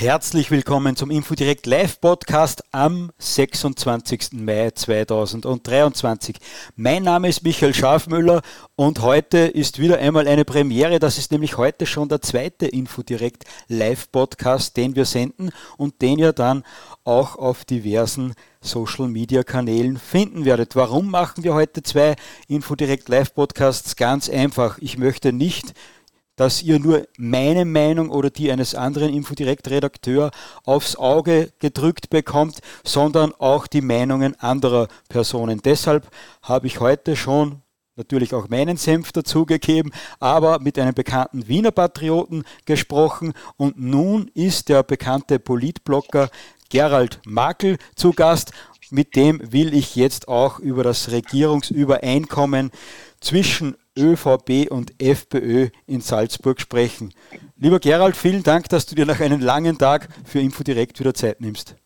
Herzlich willkommen zum Infodirect Live Podcast am 26. Mai 2023. Mein Name ist Michael Schafmüller und heute ist wieder einmal eine Premiere. Das ist nämlich heute schon der zweite Infodirect Live Podcast, den wir senden und den ihr dann auch auf diversen Social Media Kanälen finden werdet. Warum machen wir heute zwei Infodirect Live Podcasts? Ganz einfach. Ich möchte nicht dass ihr nur meine Meinung oder die eines anderen Infodirect-Redakteur aufs Auge gedrückt bekommt, sondern auch die Meinungen anderer Personen. Deshalb habe ich heute schon natürlich auch meinen Senf dazugegeben, aber mit einem bekannten Wiener Patrioten gesprochen und nun ist der bekannte Politblocker Gerald Makel zu Gast. Mit dem will ich jetzt auch über das Regierungsübereinkommen zwischen ÖVP und FPÖ in Salzburg sprechen. Lieber Gerald, vielen Dank, dass du dir nach einem langen Tag für Infodirekt wieder Zeit nimmst.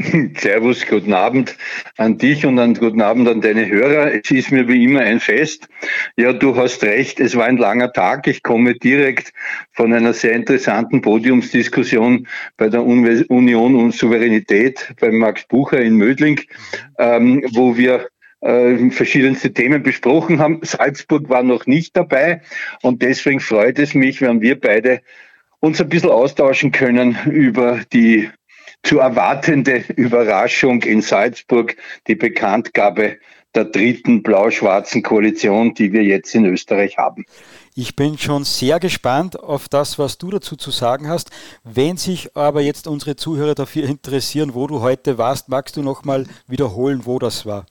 Servus, guten Abend an dich und einen guten Abend an deine Hörer. Es ist mir wie immer ein Fest. Ja, du hast recht, es war ein langer Tag. Ich komme direkt von einer sehr interessanten Podiumsdiskussion bei der Union und Souveränität bei Max Bucher in Mödling, ähm, wo wir äh, verschiedenste Themen besprochen haben. Salzburg war noch nicht dabei und deswegen freut es mich, wenn wir beide uns ein bisschen austauschen können über die zu erwartende Überraschung in Salzburg, die Bekanntgabe der dritten blau-schwarzen Koalition, die wir jetzt in Österreich haben. Ich bin schon sehr gespannt auf das, was du dazu zu sagen hast. Wenn sich aber jetzt unsere Zuhörer dafür interessieren, wo du heute warst, magst du noch mal wiederholen, wo das war?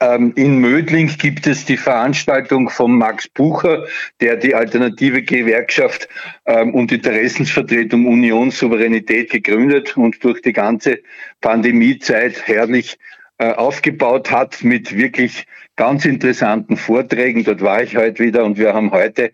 Ähm, in Mödling gibt es die Veranstaltung von Max Bucher, der die alternative Gewerkschaft ähm, und Interessensvertretung Union Souveränität gegründet und durch die ganze Pandemiezeit herrlich äh, aufgebaut hat mit wirklich ganz interessanten Vorträgen. Dort war ich heute wieder und wir haben heute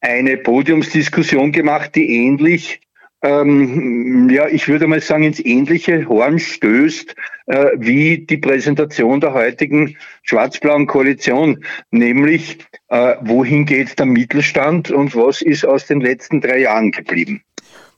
eine Podiumsdiskussion gemacht, die ähnlich ähm, ja, ich würde mal sagen, ins ähnliche Horn stößt äh, wie die Präsentation der heutigen schwarz-blauen Koalition, nämlich äh, wohin geht der Mittelstand und was ist aus den letzten drei Jahren geblieben.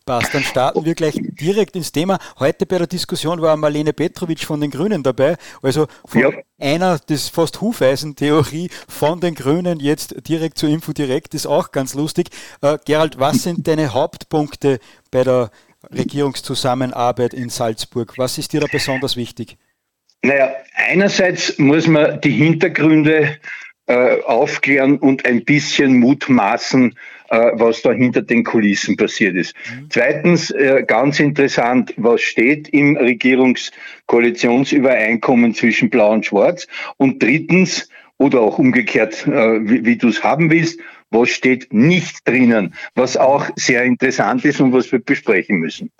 Passt, dann starten wir gleich direkt ins Thema. Heute bei der Diskussion war Marlene Petrovic von den Grünen dabei. Also von ja. einer, das fast Hufeisen-Theorie von den Grünen jetzt direkt zur Info direkt ist auch ganz lustig. Äh, Gerald, was sind deine Hauptpunkte bei der Regierungszusammenarbeit in Salzburg? Was ist dir da besonders wichtig? Naja, einerseits muss man die Hintergründe äh, aufklären und ein bisschen mutmaßen, was da hinter den Kulissen passiert ist. Mhm. Zweitens, äh, ganz interessant, was steht im Regierungskoalitionsübereinkommen zwischen Blau und Schwarz? Und drittens, oder auch umgekehrt, äh, wie, wie du es haben willst, was steht nicht drinnen, was auch sehr interessant ist und was wir besprechen müssen.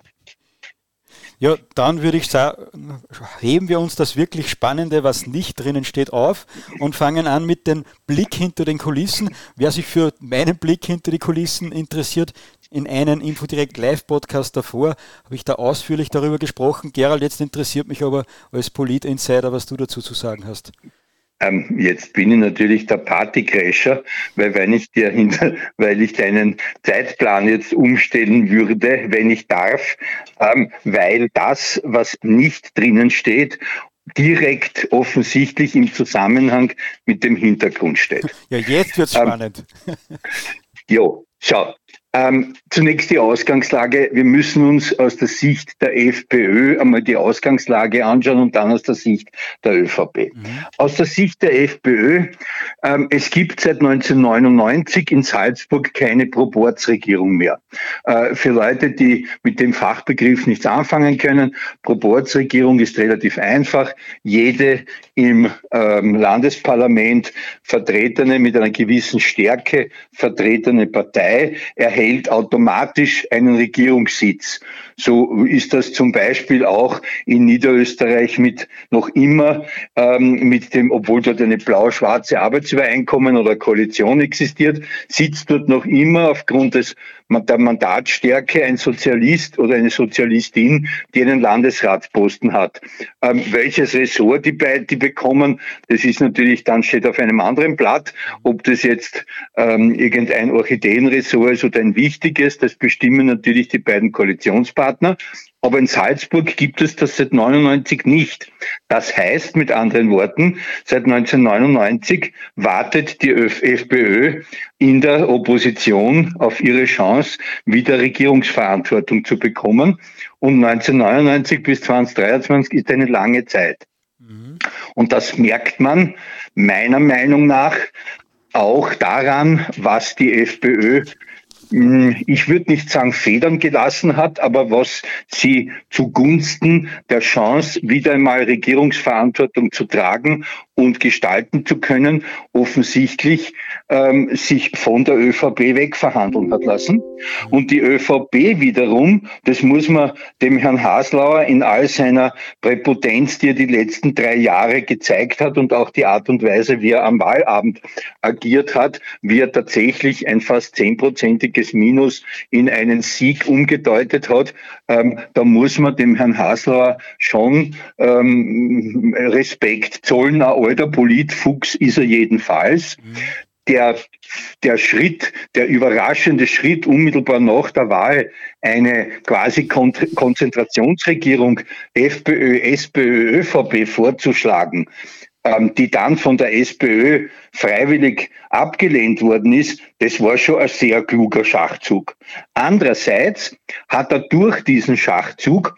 Ja, dann würde ich sagen, heben wir uns das wirklich Spannende, was nicht drinnen steht, auf und fangen an mit dem Blick hinter den Kulissen. Wer sich für meinen Blick hinter die Kulissen interessiert, in einem Infodirect Live-Podcast davor habe ich da ausführlich darüber gesprochen. Gerald, jetzt interessiert mich aber als Polit-Insider, was du dazu zu sagen hast. Ähm, jetzt bin ich natürlich der Partycrasher, weil wenn ich dir hinter, weil ich deinen Zeitplan jetzt umstellen würde, wenn ich darf, ähm, weil das, was nicht drinnen steht, direkt offensichtlich im Zusammenhang mit dem Hintergrund steht. Ja, jetzt wird's ähm, spannend. jo, schau, ähm, zunächst die Ausgangslage. Wir müssen uns aus der Sicht der FPÖ einmal die Ausgangslage anschauen und dann aus der Sicht der ÖVP. Mhm. Aus der Sicht der FPÖ, ähm, es gibt seit 1999 in Salzburg keine Proportsregierung mehr. Äh, für Leute, die mit dem Fachbegriff nichts anfangen können, Proportsregierung ist relativ einfach. Jede im ähm, Landesparlament vertretene, mit einer gewissen Stärke vertretene Partei erhält erhält automatisch einen Regierungssitz. So ist das zum Beispiel auch in Niederösterreich mit noch immer ähm, mit dem, obwohl dort eine blau-schwarze Arbeitsübereinkommen oder Koalition existiert, sitzt dort noch immer aufgrund des der Mandatstärke ein Sozialist oder eine Sozialistin, die einen Landesratsposten hat. Ähm, welches Ressort die beiden die bekommen, das ist natürlich dann steht auf einem anderen Blatt. Ob das jetzt ähm, irgendein Orchideenressort ist oder ein wichtiges, das bestimmen natürlich die beiden Koalitionspartner. Aber in Salzburg gibt es das seit 99 nicht. Das heißt mit anderen Worten, seit 1999 wartet die FPÖ in der Opposition auf ihre Chance, wieder Regierungsverantwortung zu bekommen. Und 1999 bis 2023 ist eine lange Zeit. Mhm. Und das merkt man meiner Meinung nach auch daran, was die FPÖ ich würde nicht sagen Federn gelassen hat, aber was sie zugunsten der Chance, wieder einmal Regierungsverantwortung zu tragen und gestalten zu können, offensichtlich ähm, sich von der ÖVP wegverhandeln hat lassen. Und die ÖVP wiederum, das muss man dem Herrn Haslauer in all seiner Präpotenz, die er die letzten drei Jahre gezeigt hat und auch die Art und Weise, wie er am Wahlabend agiert hat, wie er tatsächlich ein fast zehnprozentiges Minus in einen Sieg umgedeutet hat, ähm, da muss man dem Herrn Haslauer schon ähm, Respekt zollen, alter Politfuchs ist er jedenfalls. Mhm. Der, der Schritt, der überraschende Schritt unmittelbar nach der Wahl, eine quasi Kon Konzentrationsregierung FPÖ, SPÖ, ÖVP vorzuschlagen, ähm, die dann von der SPÖ freiwillig abgelehnt worden ist, das war schon ein sehr kluger Schachzug. Andererseits hat er durch diesen Schachzug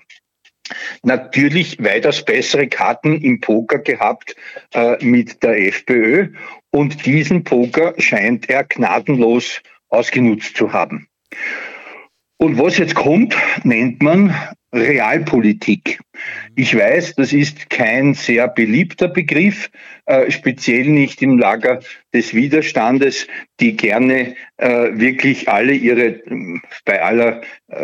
natürlich weitaus bessere Karten im Poker gehabt äh, mit der FPÖ und diesen Poker scheint er gnadenlos ausgenutzt zu haben. Und was jetzt kommt, nennt man Realpolitik. Ich weiß, das ist kein sehr beliebter Begriff, äh, speziell nicht im Lager des Widerstandes, die gerne äh, wirklich alle ihre, bei aller äh,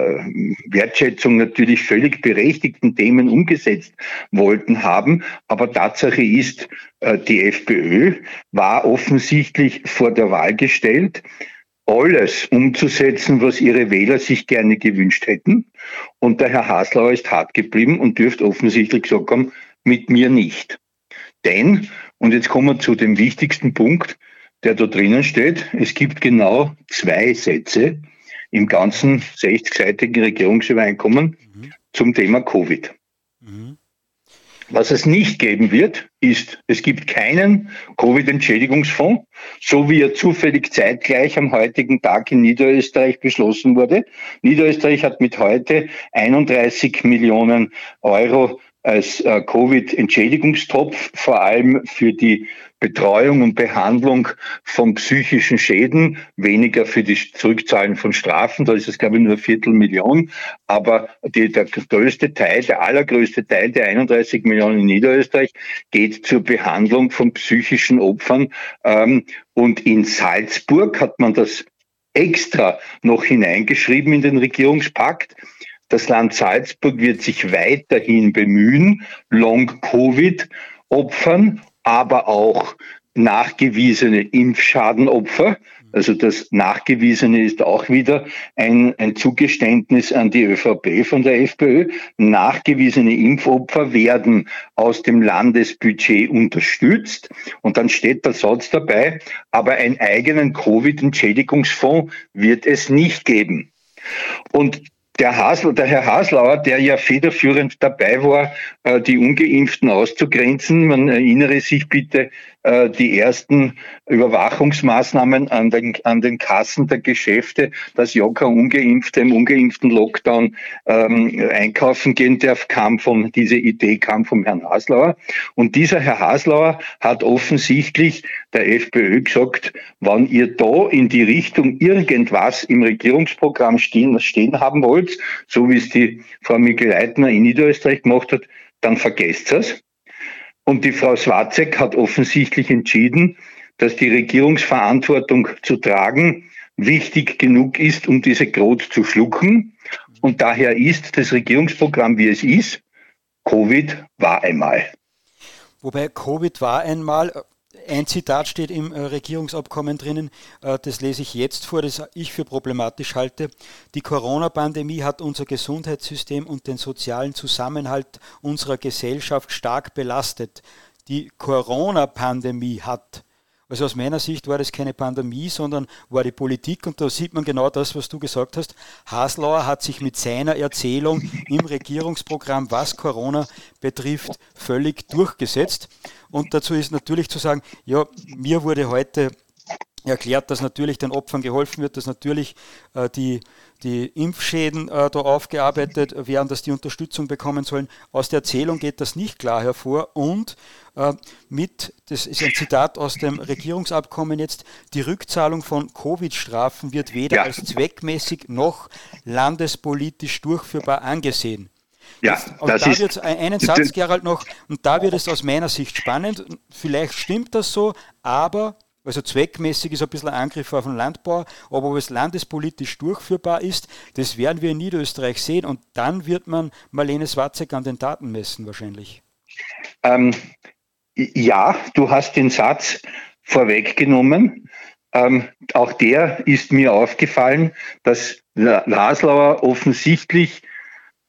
Wertschätzung natürlich völlig berechtigten Themen umgesetzt wollten haben. Aber Tatsache ist, äh, die FPÖ war offensichtlich vor der Wahl gestellt alles umzusetzen, was ihre Wähler sich gerne gewünscht hätten. Und der Herr Haslauer ist hart geblieben und dürfte offensichtlich gesagt haben, mit mir nicht. Denn, und jetzt kommen wir zu dem wichtigsten Punkt, der da drinnen steht, es gibt genau zwei Sätze im ganzen 60-seitigen Regierungsübereinkommen mhm. zum Thema Covid. Mhm. Was es nicht geben wird, ist, es gibt keinen Covid-Entschädigungsfonds, so wie er zufällig zeitgleich am heutigen Tag in Niederösterreich beschlossen wurde. Niederösterreich hat mit heute 31 Millionen Euro als äh, Covid-Entschädigungstopf, vor allem für die Betreuung und Behandlung von psychischen Schäden, weniger für die Zurückzahlen von Strafen, da ist es glaube ich nur Viertelmillion, aber die, der größte Teil, der allergrößte Teil der 31 Millionen in Niederösterreich geht zur Behandlung von psychischen Opfern. Ähm, und in Salzburg hat man das extra noch hineingeschrieben in den Regierungspakt. Das Land Salzburg wird sich weiterhin bemühen, Long-Covid-Opfern, aber auch nachgewiesene Impfschadenopfer. Also das Nachgewiesene ist auch wieder ein, ein Zugeständnis an die ÖVP von der FPÖ. Nachgewiesene Impfopfer werden aus dem Landesbudget unterstützt. Und dann steht der Satz dabei, aber einen eigenen Covid-Entschädigungsfonds wird es nicht geben. Und der, Hasl, der Herr Haslauer, der ja federführend dabei war, äh, die Ungeimpften auszugrenzen, man erinnere sich bitte äh, die ersten Überwachungsmaßnahmen an den, an den Kassen der Geschäfte, dass ja kein Ungeimpfter im ungeimpften Lockdown ähm, einkaufen gehen darf, kam von, diese Idee kam vom Herrn Haslauer. Und dieser Herr Haslauer hat offensichtlich der FPÖ gesagt, wann ihr da in die Richtung irgendwas im Regierungsprogramm stehen, stehen haben wollt, so wie es die Frau Mikl-Leitner in Niederösterreich gemacht hat, dann vergesst es. Und die Frau Swatzek hat offensichtlich entschieden, dass die Regierungsverantwortung zu tragen wichtig genug ist, um diese Grot zu schlucken. Und daher ist das Regierungsprogramm, wie es ist, Covid war einmal. Wobei Covid war einmal, ein Zitat steht im äh, Regierungsabkommen drinnen, äh, das lese ich jetzt vor, das ich für problematisch halte. Die Corona-Pandemie hat unser Gesundheitssystem und den sozialen Zusammenhalt unserer Gesellschaft stark belastet. Die Corona-Pandemie hat also aus meiner Sicht war das keine Pandemie, sondern war die Politik und da sieht man genau das, was du gesagt hast. Haslauer hat sich mit seiner Erzählung im Regierungsprogramm, was Corona betrifft, völlig durchgesetzt. Und dazu ist natürlich zu sagen, ja, mir wurde heute erklärt, dass natürlich den Opfern geholfen wird, dass natürlich äh, die, die Impfschäden äh, da aufgearbeitet werden, dass die Unterstützung bekommen sollen. Aus der Erzählung geht das nicht klar hervor und äh, mit, das ist ein Zitat aus dem Regierungsabkommen jetzt, die Rückzahlung von Covid-Strafen wird weder ja. als zweckmäßig noch landespolitisch durchführbar angesehen. Ja, Jetzt, und da wird einen Satz, Gerald, noch, und da wird es aus meiner Sicht spannend. Vielleicht stimmt das so, aber also zweckmäßig ist ein bisschen ein Angriff auf den Landbau, aber ob es landespolitisch durchführbar ist, das werden wir in Niederösterreich sehen und dann wird man Marlene Swatzek an den Daten messen wahrscheinlich. Ähm, ja, du hast den Satz vorweggenommen. Ähm, auch der ist mir aufgefallen, dass Laslauer offensichtlich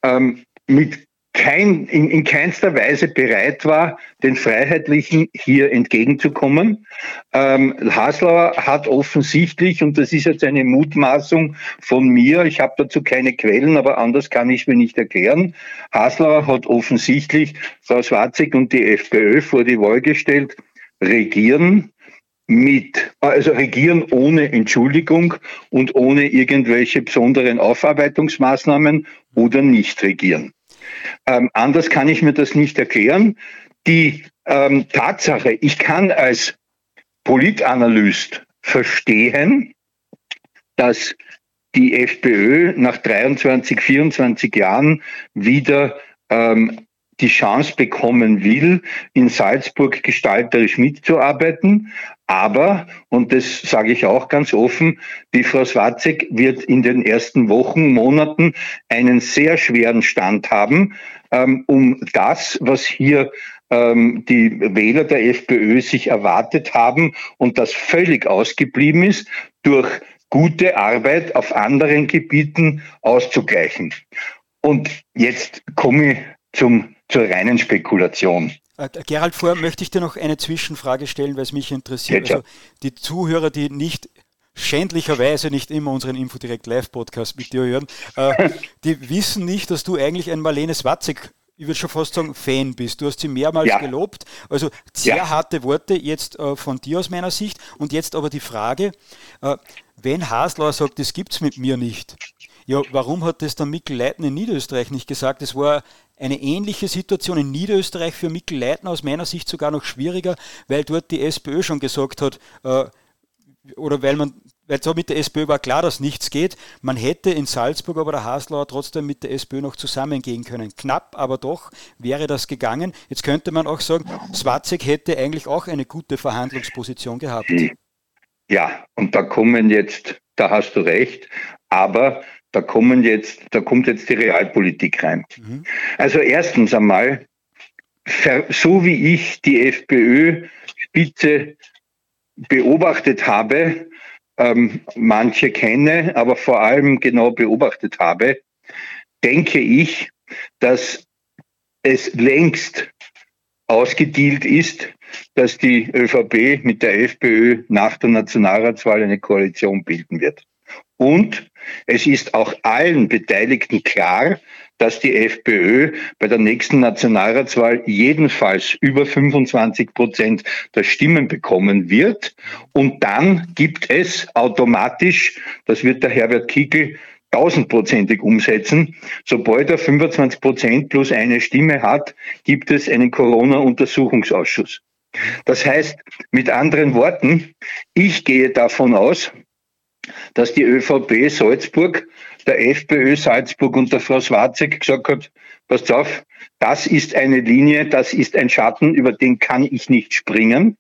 ähm, mit kein, in, in keinster Weise bereit war, den Freiheitlichen hier entgegenzukommen. Ähm, Haslauer hat offensichtlich, und das ist jetzt eine Mutmaßung von mir, ich habe dazu keine Quellen, aber anders kann ich es mir nicht erklären, Haslauer hat offensichtlich Frau Schwarzig und die FPÖ vor die Wahl gestellt, regieren mit, also regieren ohne Entschuldigung und ohne irgendwelche besonderen Aufarbeitungsmaßnahmen oder nicht regieren. Ähm, anders kann ich mir das nicht erklären. Die ähm, Tatsache, ich kann als Politanalyst verstehen, dass die FPÖ nach 23, 24 Jahren wieder ähm, die Chance bekommen will, in Salzburg gestalterisch mitzuarbeiten. Aber, und das sage ich auch ganz offen, die Frau Swatzek wird in den ersten Wochen, Monaten einen sehr schweren Stand haben, ähm, um das, was hier ähm, die Wähler der FPÖ sich erwartet haben und das völlig ausgeblieben ist, durch gute Arbeit auf anderen Gebieten auszugleichen. Und jetzt komme ich zum, zur reinen Spekulation. Äh, Gerald, vorher möchte ich dir noch eine Zwischenfrage stellen, weil es mich interessiert. Also die Zuhörer, die nicht schändlicherweise nicht immer unseren Infodirect Live Podcast mit dir hören, äh, die wissen nicht, dass du eigentlich ein Marlene Swatzig ich würde schon fast sagen, Fan bist. Du hast sie mehrmals ja. gelobt. Also sehr ja. harte Worte jetzt äh, von dir aus meiner Sicht. Und jetzt aber die Frage, äh, wenn Haslauer sagt, das gibt es mit mir nicht, ja, warum hat das dann Mikkel Leitner in Niederösterreich nicht gesagt? Es war eine ähnliche Situation in Niederösterreich für Mikkel Leitner aus meiner Sicht sogar noch schwieriger, weil dort die SPÖ schon gesagt hat, äh, oder weil man, weil so mit der SPÖ war klar, dass nichts geht. Man hätte in Salzburg aber der Haslauer trotzdem mit der SPÖ noch zusammengehen können. Knapp, aber doch wäre das gegangen. Jetzt könnte man auch sagen, Swatzek hätte eigentlich auch eine gute Verhandlungsposition gehabt. Ja, und da kommen jetzt, da hast du recht, aber da kommen jetzt, da kommt jetzt die Realpolitik rein. Mhm. Also erstens einmal, so wie ich die FPÖ-Spitze beobachtet habe, ähm, manche kenne, aber vor allem genau beobachtet habe, denke ich, dass es längst ausgedealt ist, dass die ÖVP mit der FPÖ nach der Nationalratswahl eine Koalition bilden wird. Und es ist auch allen Beteiligten klar, dass die FPÖ bei der nächsten Nationalratswahl jedenfalls über 25 Prozent der Stimmen bekommen wird. Und dann gibt es automatisch, das wird der Herbert Kickel tausendprozentig umsetzen. Sobald er 25 Prozent plus eine Stimme hat, gibt es einen Corona-Untersuchungsausschuss. Das heißt, mit anderen Worten, ich gehe davon aus, dass die ÖVP Salzburg, der FPÖ Salzburg und der Frau Swarzek gesagt hat, passt auf, das ist eine Linie, das ist ein Schatten, über den kann ich nicht springen.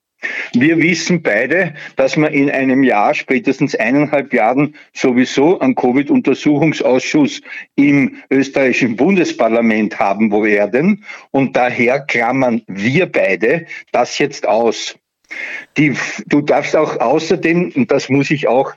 Wir wissen beide, dass wir in einem Jahr, spätestens eineinhalb Jahren, sowieso einen Covid-Untersuchungsausschuss im österreichischen Bundesparlament haben werden. Und daher klammern wir beide das jetzt aus. die, du darfst auch außerdem, und das muss ich auch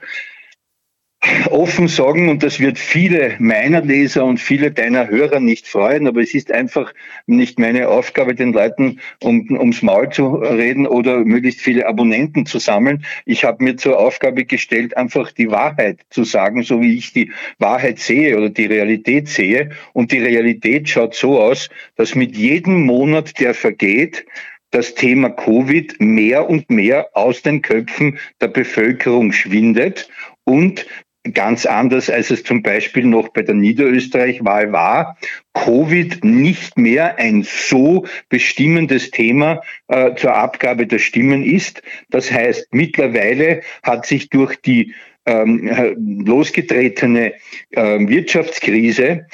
offen sagen, und das wird viele meiner Leser und viele deiner Hörer nicht freuen, aber es ist einfach nicht meine Aufgabe, den Leuten um, ums Maul zu reden oder möglichst viele Abonnenten zu sammeln. Ich habe mir zur Aufgabe gestellt, einfach die Wahrheit zu sagen, so wie ich die Wahrheit sehe oder die Realität sehe. Und die Realität schaut so aus, dass mit jedem Monat, der vergeht, das Thema Covid mehr und mehr aus den Köpfen der Bevölkerung schwindet und ganz anders, als es zum Beispiel noch bei der Niederösterreich-Wahl war, Covid nicht mehr ein so bestimmendes Thema äh, zur Abgabe der Stimmen ist. Das heißt, mittlerweile hat sich durch die ähm, losgetretene äh, Wirtschaftskrise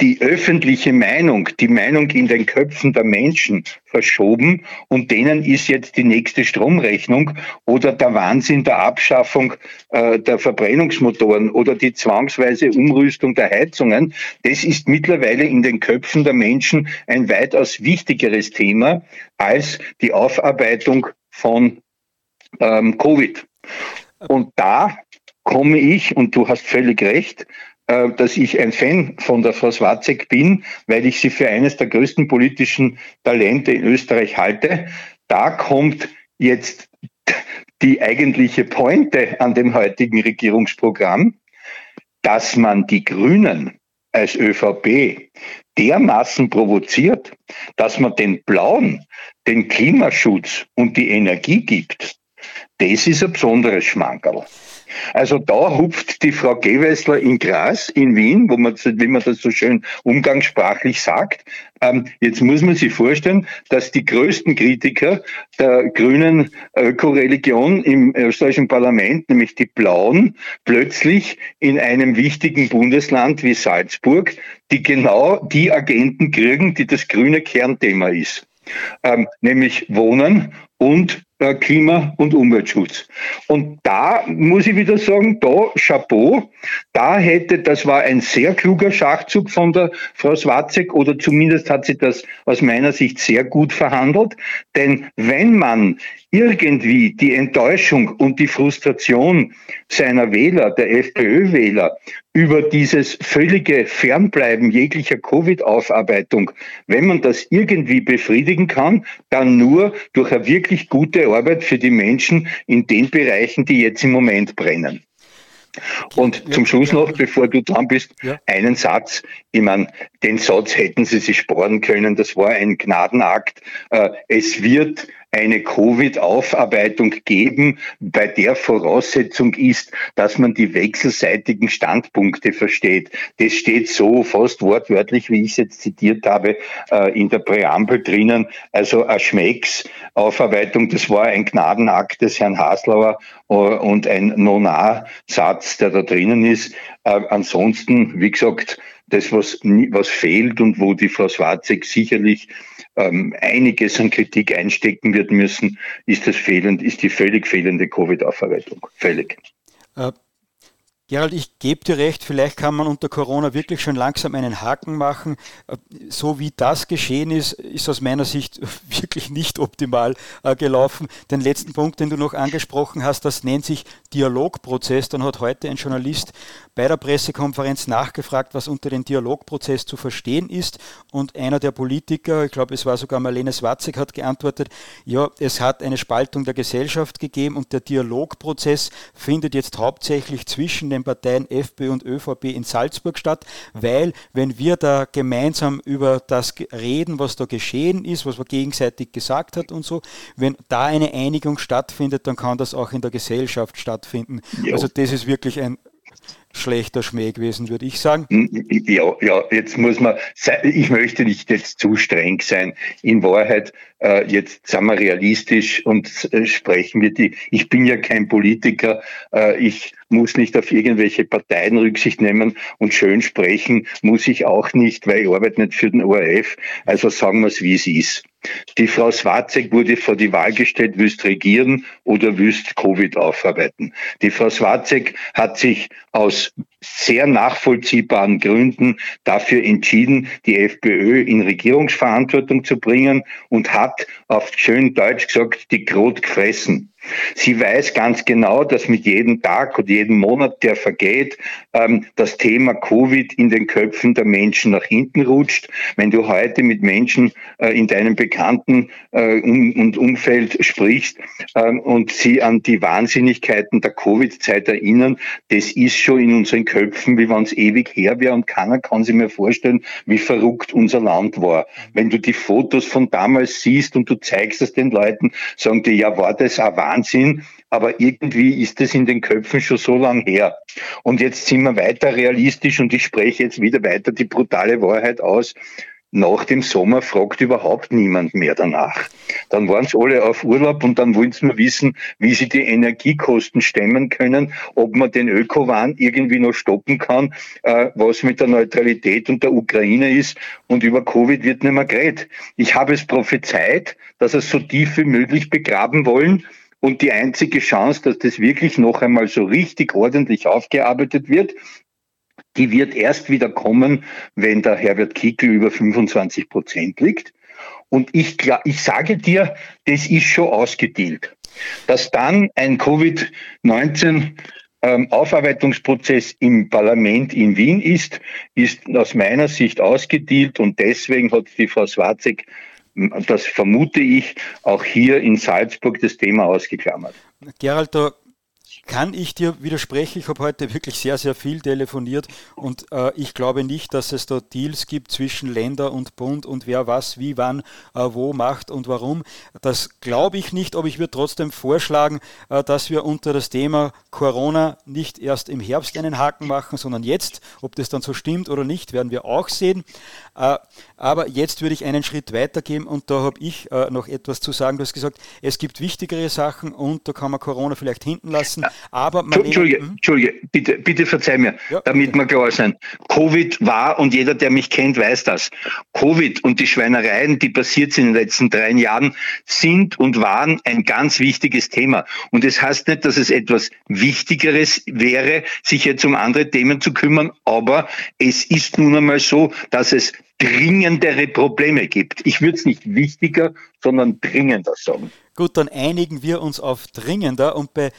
die öffentliche Meinung, die Meinung in den Köpfen der Menschen verschoben und denen ist jetzt die nächste Stromrechnung oder der Wahnsinn der Abschaffung äh, der Verbrennungsmotoren oder die zwangsweise Umrüstung der Heizungen, das ist mittlerweile in den Köpfen der Menschen ein weitaus wichtigeres Thema als die Aufarbeitung von ähm, Covid. Und da komme ich, und du hast völlig recht, dass ich ein Fan von der Frau Swarzek bin, weil ich sie für eines der größten politischen Talente in Österreich halte. Da kommt jetzt die eigentliche Pointe an dem heutigen Regierungsprogramm, dass man die Grünen als ÖVP dermaßen provoziert, dass man den Blauen den Klimaschutz und die Energie gibt. Das ist ein besonderes Schmankerl. Also da hupft die Frau Gewessler in Gras in Wien, wo man, wie man das so schön umgangssprachlich sagt. Ähm, jetzt muss man sich vorstellen, dass die größten Kritiker der grünen Ökoreligion im österreichischen Parlament, nämlich die Blauen, plötzlich in einem wichtigen Bundesland wie Salzburg, die genau die Agenten kriegen, die das grüne Kernthema ist. Ähm, nämlich Wohnen und Klima- und Umweltschutz. Und da muss ich wieder sagen, da Chapeau, da hätte, das war ein sehr kluger Schachzug von der Frau Swatzek oder zumindest hat sie das aus meiner Sicht sehr gut verhandelt. Denn wenn man irgendwie die Enttäuschung und die Frustration seiner Wähler, der FPÖ-Wähler, über dieses völlige Fernbleiben jeglicher Covid-Aufarbeitung, wenn man das irgendwie befriedigen kann, dann nur durch eine wirklich gute Arbeit für die Menschen in den Bereichen, die jetzt im Moment brennen. Und ja, zum Schluss noch, bevor du dran bist, ja. einen Satz. Ich meine, den Satz hätten Sie sich sparen können. Das war ein Gnadenakt. Äh, es wird eine Covid-Aufarbeitung geben, bei der Voraussetzung ist, dass man die wechselseitigen Standpunkte versteht. Das steht so fast wortwörtlich, wie ich es jetzt zitiert habe, äh, in der Präambel drinnen. Also eine Schmecks-Aufarbeitung, das war ein Gnadenakt des Herrn Haslauer äh, und ein Nonar-Satz, der da drinnen ist. Äh, ansonsten, wie gesagt, das, was, was fehlt und wo die Frau Swarzek sicherlich ähm, einiges an Kritik einstecken wird müssen, ist das fehlend, ist die völlig fehlende Covid-Aufarbeitung. Völlig. Äh, Gerald, ich gebe dir recht, vielleicht kann man unter Corona wirklich schon langsam einen Haken machen. So wie das geschehen ist, ist aus meiner Sicht wirklich nicht optimal äh, gelaufen. Den letzten Punkt, den du noch angesprochen hast, das nennt sich Dialogprozess. Dann hat heute ein Journalist bei der Pressekonferenz nachgefragt, was unter dem Dialogprozess zu verstehen ist. Und einer der Politiker, ich glaube es war sogar Marlene Swatzig, hat geantwortet, ja, es hat eine Spaltung der Gesellschaft gegeben und der Dialogprozess findet jetzt hauptsächlich zwischen den Parteien FPÖ und ÖVP in Salzburg statt, weil wenn wir da gemeinsam über das reden, was da geschehen ist, was man gegenseitig gesagt hat und so, wenn da eine Einigung stattfindet, dann kann das auch in der Gesellschaft stattfinden. Jo. Also das ist wirklich ein schlechter Schmäh gewesen, würde ich sagen. Ja, ja, jetzt muss man, ich möchte nicht jetzt zu streng sein. In Wahrheit, äh, jetzt sind wir realistisch und äh, sprechen wir die, ich bin ja kein Politiker, äh, ich muss nicht auf irgendwelche Parteien Rücksicht nehmen und schön sprechen muss ich auch nicht, weil ich arbeite nicht für den ORF. Also sagen wir es, wie es ist. Die Frau Swarzek wurde vor die Wahl gestellt, willst regieren oder willst Covid aufarbeiten. Die Frau Swarzek hat sich aus sehr nachvollziehbaren Gründen dafür entschieden, die FPÖ in Regierungsverantwortung zu bringen und hat auf schön Deutsch gesagt, die Grot gefressen. Sie weiß ganz genau, dass mit jedem Tag und jedem Monat, der vergeht, ähm, das Thema Covid in den Köpfen der Menschen nach hinten rutscht. Wenn du heute mit Menschen äh, in deinem Bekannten äh, und Umfeld sprichst ähm, und sie an die Wahnsinnigkeiten der Covid-Zeit erinnern, das ist schon in unseren Köpfen, wie wenn es ewig her wäre und keiner kann sich mehr vorstellen, wie verrückt unser Land war. Wenn du die Fotos von damals siehst und du zeigst es den Leuten, sagen die, ja, war das ein Wahnsinn, aber irgendwie ist es in den Köpfen schon so lang her. Und jetzt sind wir weiter realistisch und ich spreche jetzt wieder weiter die brutale Wahrheit aus nach dem Sommer fragt überhaupt niemand mehr danach. Dann waren sie alle auf Urlaub und dann wollen sie nur wissen, wie sie die Energiekosten stemmen können, ob man den Ökowahn irgendwie noch stoppen kann, äh, was mit der Neutralität und der Ukraine ist. Und über Covid wird nicht mehr geredet. Ich habe es prophezeit, dass es so tief wie möglich begraben wollen. Und die einzige Chance, dass das wirklich noch einmal so richtig ordentlich aufgearbeitet wird, die wird erst wieder kommen, wenn der Herbert Kickl über 25 Prozent liegt. Und ich, ich sage dir, das ist schon ausgedealt. Dass dann ein Covid-19 ähm, Aufarbeitungsprozess im Parlament in Wien ist, ist aus meiner Sicht ausgedealt und deswegen hat die Frau Swarzek, das vermute ich, auch hier in Salzburg das Thema ausgeklammert. Gerald, da kann ich dir widersprechen. Ich habe heute wirklich sehr, sehr viel telefoniert und äh, ich glaube nicht, dass es da Deals gibt zwischen Länder und Bund und wer was, wie, wann, äh, wo macht und warum. Das glaube ich nicht, aber ich würde trotzdem vorschlagen, äh, dass wir unter das Thema Corona nicht erst im Herbst einen Haken machen, sondern jetzt. Ob das dann so stimmt oder nicht, werden wir auch sehen. Äh, aber jetzt würde ich einen Schritt weitergehen und da habe ich äh, noch etwas zu sagen. Du hast gesagt, es gibt wichtigere Sachen und da kann man Corona vielleicht hinten lassen. Aber Entschuldige, hm? Entschuldige, bitte, bitte verzeih mir, ja, damit wir klar sein. Covid war, und jeder, der mich kennt, weiß das. Covid und die Schweinereien, die passiert sind in den letzten drei Jahren, sind und waren ein ganz wichtiges Thema. Und es das heißt nicht, dass es etwas Wichtigeres wäre, sich jetzt um andere Themen zu kümmern, aber es ist nun einmal so, dass es dringendere Probleme gibt. Ich würde es nicht wichtiger, sondern dringender sagen. Gut, dann einigen wir uns auf dringender und bei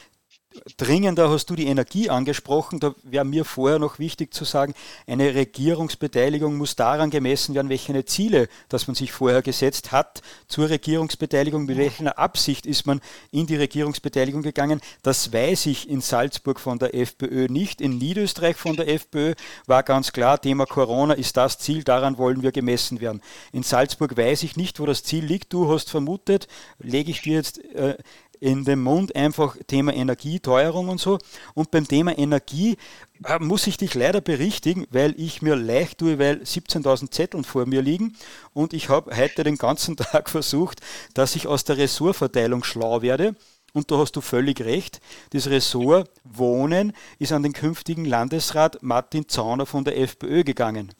dringender hast du die Energie angesprochen. Da wäre mir vorher noch wichtig zu sagen, eine Regierungsbeteiligung muss daran gemessen werden, welche Ziele, das man sich vorher gesetzt hat zur Regierungsbeteiligung, mit welcher Absicht ist man in die Regierungsbeteiligung gegangen. Das weiß ich in Salzburg von der FPÖ nicht. In Niederösterreich von der FPÖ war ganz klar, Thema Corona ist das Ziel, daran wollen wir gemessen werden. In Salzburg weiß ich nicht, wo das Ziel liegt. Du hast vermutet, lege ich dir jetzt äh, in dem Mund einfach Thema Energie, Teuerung und so. Und beim Thema Energie äh, muss ich dich leider berichtigen, weil ich mir leicht tue, weil 17.000 Zetteln vor mir liegen und ich habe heute den ganzen Tag versucht, dass ich aus der Ressortverteilung schlau werde. Und da hast du völlig recht. Das Ressort Wohnen ist an den künftigen Landesrat Martin Zauner von der FPÖ gegangen.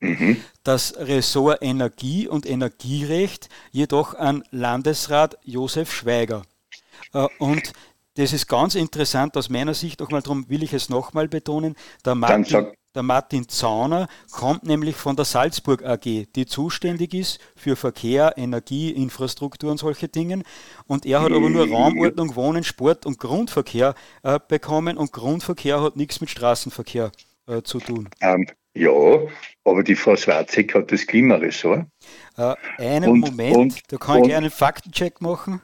Mhm. Das Ressort Energie und Energierecht jedoch an Landesrat Josef Schweiger. Äh, und das ist ganz interessant aus meiner Sicht, auch mal darum will ich es nochmal betonen. Der Martin, der Martin Zauner kommt nämlich von der Salzburg AG, die zuständig ist für Verkehr, Energie, Infrastruktur und solche Dinge. Und er hat aber nur Raumordnung, Wohnen, Sport und Grundverkehr äh, bekommen und Grundverkehr hat nichts mit Straßenverkehr äh, zu tun. Ähm, ja, aber die Frau Schwarzek hat das Klimaressort. Äh, einen und, Moment, und, da kann ich einen Faktencheck machen.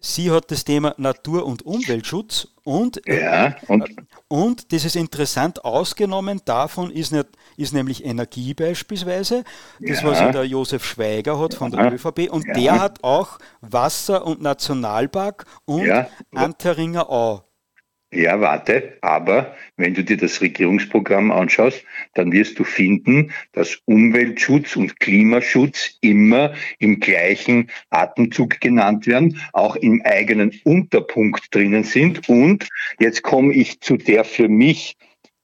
Sie hat das Thema Natur- und Umweltschutz und, ja, und, und das ist interessant, ausgenommen davon ist, nicht, ist nämlich Energie beispielsweise, das ja, was der Josef Schweiger hat von der ÖVP und ja. der hat auch Wasser- und Nationalpark und ja. Anteringer Au. Ja, warte, aber wenn du dir das Regierungsprogramm anschaust, dann wirst du finden, dass Umweltschutz und Klimaschutz immer im gleichen Atemzug genannt werden, auch im eigenen Unterpunkt drinnen sind. Und jetzt komme ich zu der für mich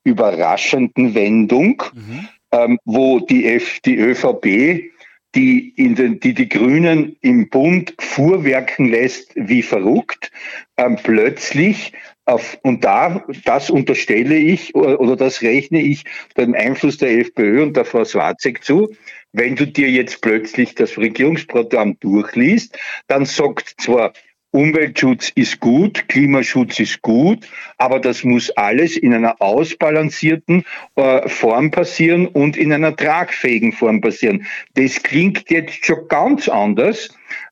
überraschenden Wendung, mhm. ähm, wo die, F, die ÖVP die, in den, die die Grünen im Bund fuhrwerken lässt wie verrückt, ähm, plötzlich auf, und da, das unterstelle ich oder, das rechne ich dem Einfluss der FPÖ und der Frau Swarzek zu. Wenn du dir jetzt plötzlich das Regierungsprogramm durchliest, dann sagt zwar Umweltschutz ist gut, Klimaschutz ist gut, aber das muss alles in einer ausbalancierten äh, Form passieren und in einer tragfähigen Form passieren. Das klingt jetzt schon ganz anders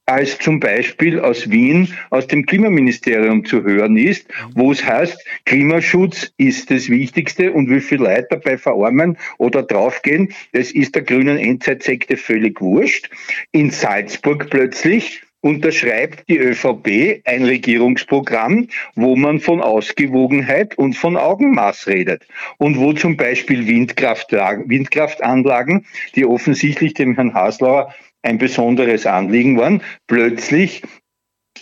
als zum Beispiel aus Wien, aus dem Klimaministerium zu hören ist, wo es heißt, Klimaschutz ist das Wichtigste und wie viele Leute dabei verarmen oder draufgehen, das ist der grünen Endzeitsekte völlig wurscht. In Salzburg plötzlich unterschreibt die ÖVP ein Regierungsprogramm, wo man von Ausgewogenheit und von Augenmaß redet. Und wo zum Beispiel Windkraft, Windkraftanlagen, die offensichtlich dem Herrn Haslauer ein besonderes Anliegen waren, plötzlich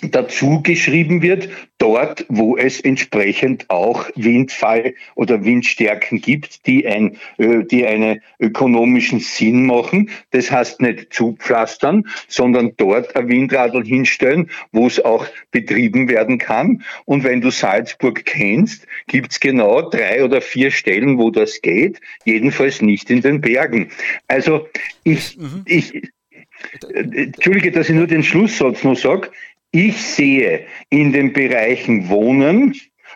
dazu geschrieben wird, dort, wo es entsprechend auch Windfall oder Windstärken gibt, die, ein, äh, die einen ökonomischen Sinn machen. Das heißt nicht zupflastern, sondern dort ein Windradl hinstellen, wo es auch betrieben werden kann. Und wenn du Salzburg kennst, gibt es genau drei oder vier Stellen, wo das geht, jedenfalls nicht in den Bergen. Also ich, mhm. ich, Entschuldige, dass ich nur den Schlusssatz noch sage. Ich sehe in den Bereichen Wohnen,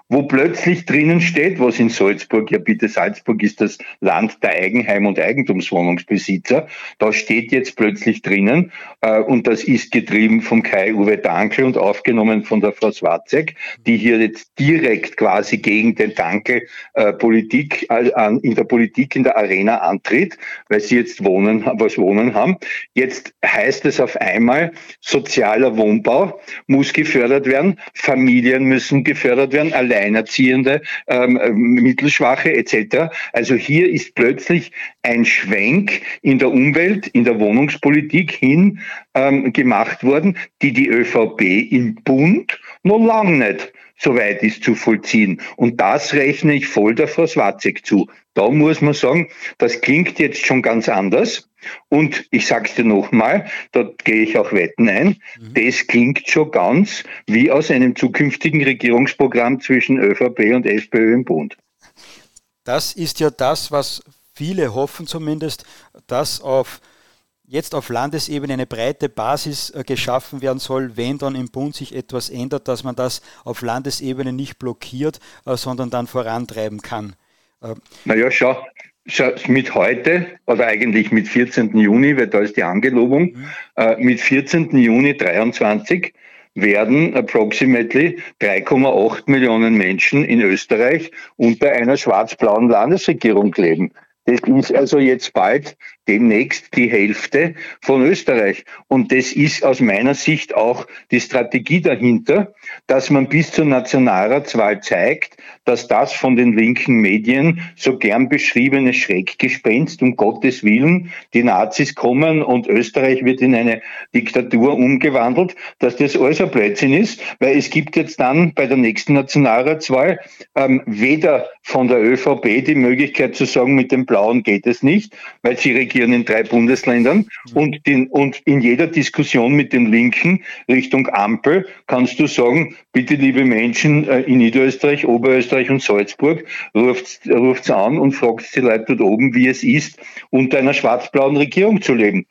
wo plötzlich drinnen steht, was in Salzburg, ja bitte, Salzburg ist das Land der Eigenheim- und Eigentumswohnungsbesitzer, da steht jetzt plötzlich drinnen, äh, und das ist getrieben vom Kai-Uwe Dankel und aufgenommen von der Frau Swarzek, die hier jetzt direkt quasi gegen den Dankel äh, Politik, äh, in der Politik, in der Arena antritt, weil sie jetzt Wohnen, was Wohnen haben. Jetzt heißt es auf einmal, sozialer Wohnbau muss gefördert werden, Familien müssen gefördert werden, Alleinerziehende, ähm, Mittelschwache etc. Also hier ist plötzlich ein Schwenk in der Umwelt, in der Wohnungspolitik hin ähm, gemacht worden, die die ÖVP im Bund noch lang nicht so weit ist zu vollziehen. Und das rechne ich voll der Frau Swatzek zu. Da muss man sagen, das klingt jetzt schon ganz anders. Und ich sage es dir nochmal, da gehe ich auch Wetten ein, mhm. das klingt schon ganz wie aus einem zukünftigen Regierungsprogramm zwischen ÖVP und FPÖ im Bund. Das ist ja das, was viele hoffen zumindest, dass auf jetzt auf Landesebene eine breite Basis äh, geschaffen werden soll, wenn dann im Bund sich etwas ändert, dass man das auf Landesebene nicht blockiert, äh, sondern dann vorantreiben kann. Naja, schau, schau, mit heute, oder eigentlich mit 14. Juni, weil da ist die Angelobung, mhm. äh, mit 14. Juni 23 werden approximately 3,8 Millionen Menschen in Österreich unter einer schwarz-blauen Landesregierung leben. Das ist also jetzt bald demnächst die Hälfte von Österreich. Und das ist aus meiner Sicht auch die Strategie dahinter, dass man bis zur Nationalratswahl zeigt, dass das von den linken Medien so gern beschriebene Schreckgespenst, um Gottes Willen, die Nazis kommen und Österreich wird in eine Diktatur umgewandelt, dass das alles ein Blödsinn ist, weil es gibt jetzt dann bei der nächsten Nationalratswahl ähm, weder von der ÖVP die Möglichkeit zu sagen, mit dem Blauen geht es nicht, weil sie in drei Bundesländern mhm. und, den, und in jeder Diskussion mit den Linken Richtung Ampel kannst du sagen, bitte liebe Menschen äh, in Niederösterreich, Oberösterreich und Salzburg, ruft ruft's an und fragt die Leute dort oben, wie es ist, unter einer schwarz-blauen Regierung zu leben.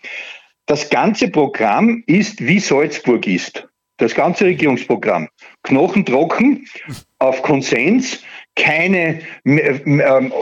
Das ganze Programm ist, wie Salzburg ist. Das ganze Regierungsprogramm. Knochentrocken, auf Konsens, keine äh,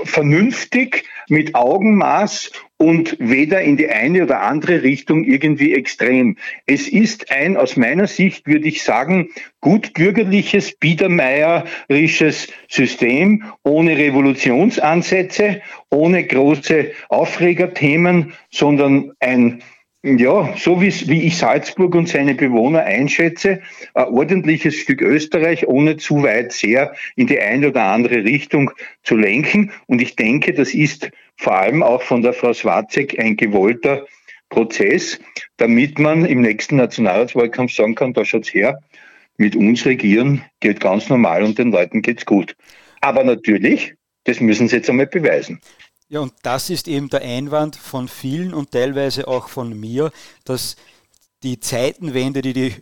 vernünftig mit Augenmaß und weder in die eine oder andere Richtung irgendwie extrem. Es ist ein, aus meiner Sicht würde ich sagen, gut bürgerliches, biedermeierisches System, ohne Revolutionsansätze, ohne große Aufregerthemen, sondern ein ja, so wie ich Salzburg und seine Bewohner einschätze, ein ordentliches Stück Österreich, ohne zu weit sehr in die eine oder andere Richtung zu lenken. Und ich denke, das ist vor allem auch von der Frau Swarzek ein gewollter Prozess, damit man im nächsten Nationalratswahlkampf sagen kann, da schaut's her, mit uns regieren geht ganz normal und den Leuten geht's gut. Aber natürlich, das müssen sie jetzt einmal beweisen. Ja, und das ist eben der Einwand von vielen und teilweise auch von mir, dass die Zeitenwende, die die,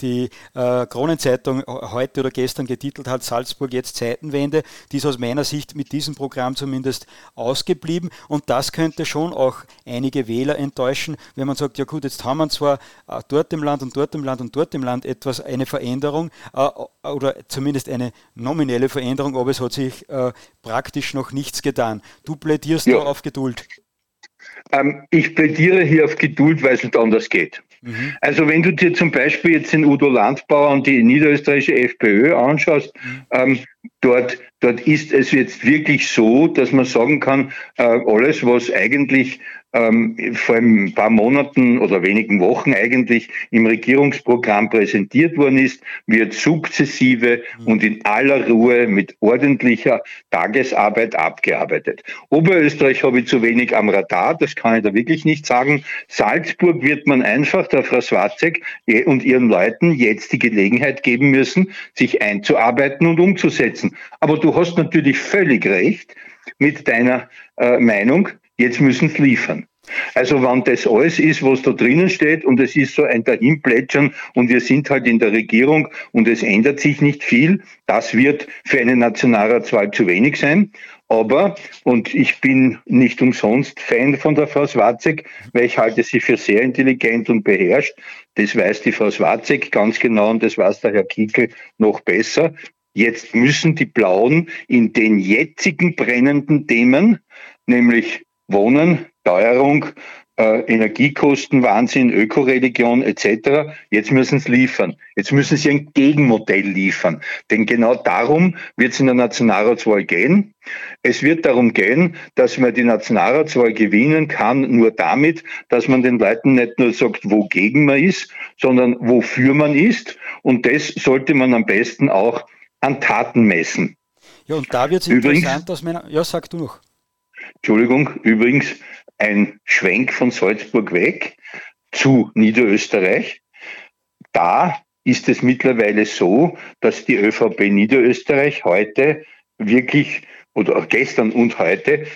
die äh, Kronenzeitung heute oder gestern getitelt hat, Salzburg jetzt Zeitenwende, die ist aus meiner Sicht mit diesem Programm zumindest ausgeblieben. Und das könnte schon auch einige Wähler enttäuschen, wenn man sagt, ja gut, jetzt haben wir zwar äh, dort im Land und dort im Land und dort im Land etwas, eine Veränderung äh, oder zumindest eine nominelle Veränderung, aber es hat sich äh, praktisch noch nichts getan. Du plädierst ja. auf Geduld. Ähm, ich plädiere hier auf Geduld, weil es nicht anders geht. Mhm. Also wenn du dir zum Beispiel jetzt den Udo Landbauer und die niederösterreichische FPÖ anschaust, mhm. ähm, dort, dort ist es jetzt wirklich so, dass man sagen kann, äh, alles, was eigentlich ähm, vor ein paar Monaten oder wenigen Wochen eigentlich im Regierungsprogramm präsentiert worden ist, wird sukzessive mhm. und in aller Ruhe mit ordentlicher Tagesarbeit abgearbeitet. Oberösterreich habe ich zu wenig am Radar, das kann ich da wirklich nicht sagen. Salzburg wird man einfach der Frau Swarzek und ihren Leuten jetzt die Gelegenheit geben müssen, sich einzuarbeiten und umzusetzen. Aber du hast natürlich völlig recht mit deiner äh, Meinung, Jetzt müssen sie liefern. Also wenn das alles ist, was da drinnen steht und es ist so ein Dahinplätschern und wir sind halt in der Regierung und es ändert sich nicht viel, das wird für eine Nationalratswahl zu wenig sein. Aber, und ich bin nicht umsonst Fan von der Frau Swarzek, weil ich halte sie für sehr intelligent und beherrscht. Das weiß die Frau Swarzek ganz genau und das weiß der Herr Kickel noch besser. Jetzt müssen die Blauen in den jetzigen brennenden Themen, nämlich Wohnen, Teuerung, äh, Energiekosten, Wahnsinn, Ökoreligion etc. Jetzt müssen sie liefern. Jetzt müssen sie ein Gegenmodell liefern. Denn genau darum wird es in der Nationalratswahl gehen. Es wird darum gehen, dass man die Nationalratswahl gewinnen kann, nur damit, dass man den Leuten nicht nur sagt, wogegen man ist, sondern wofür man ist. Und das sollte man am besten auch an Taten messen. Ja, und da wird es interessant, dass man. Ja, sag du noch. Entschuldigung, übrigens ein Schwenk von Salzburg weg zu Niederösterreich. Da ist es mittlerweile so, dass die ÖVP Niederösterreich heute wirklich oder gestern und heute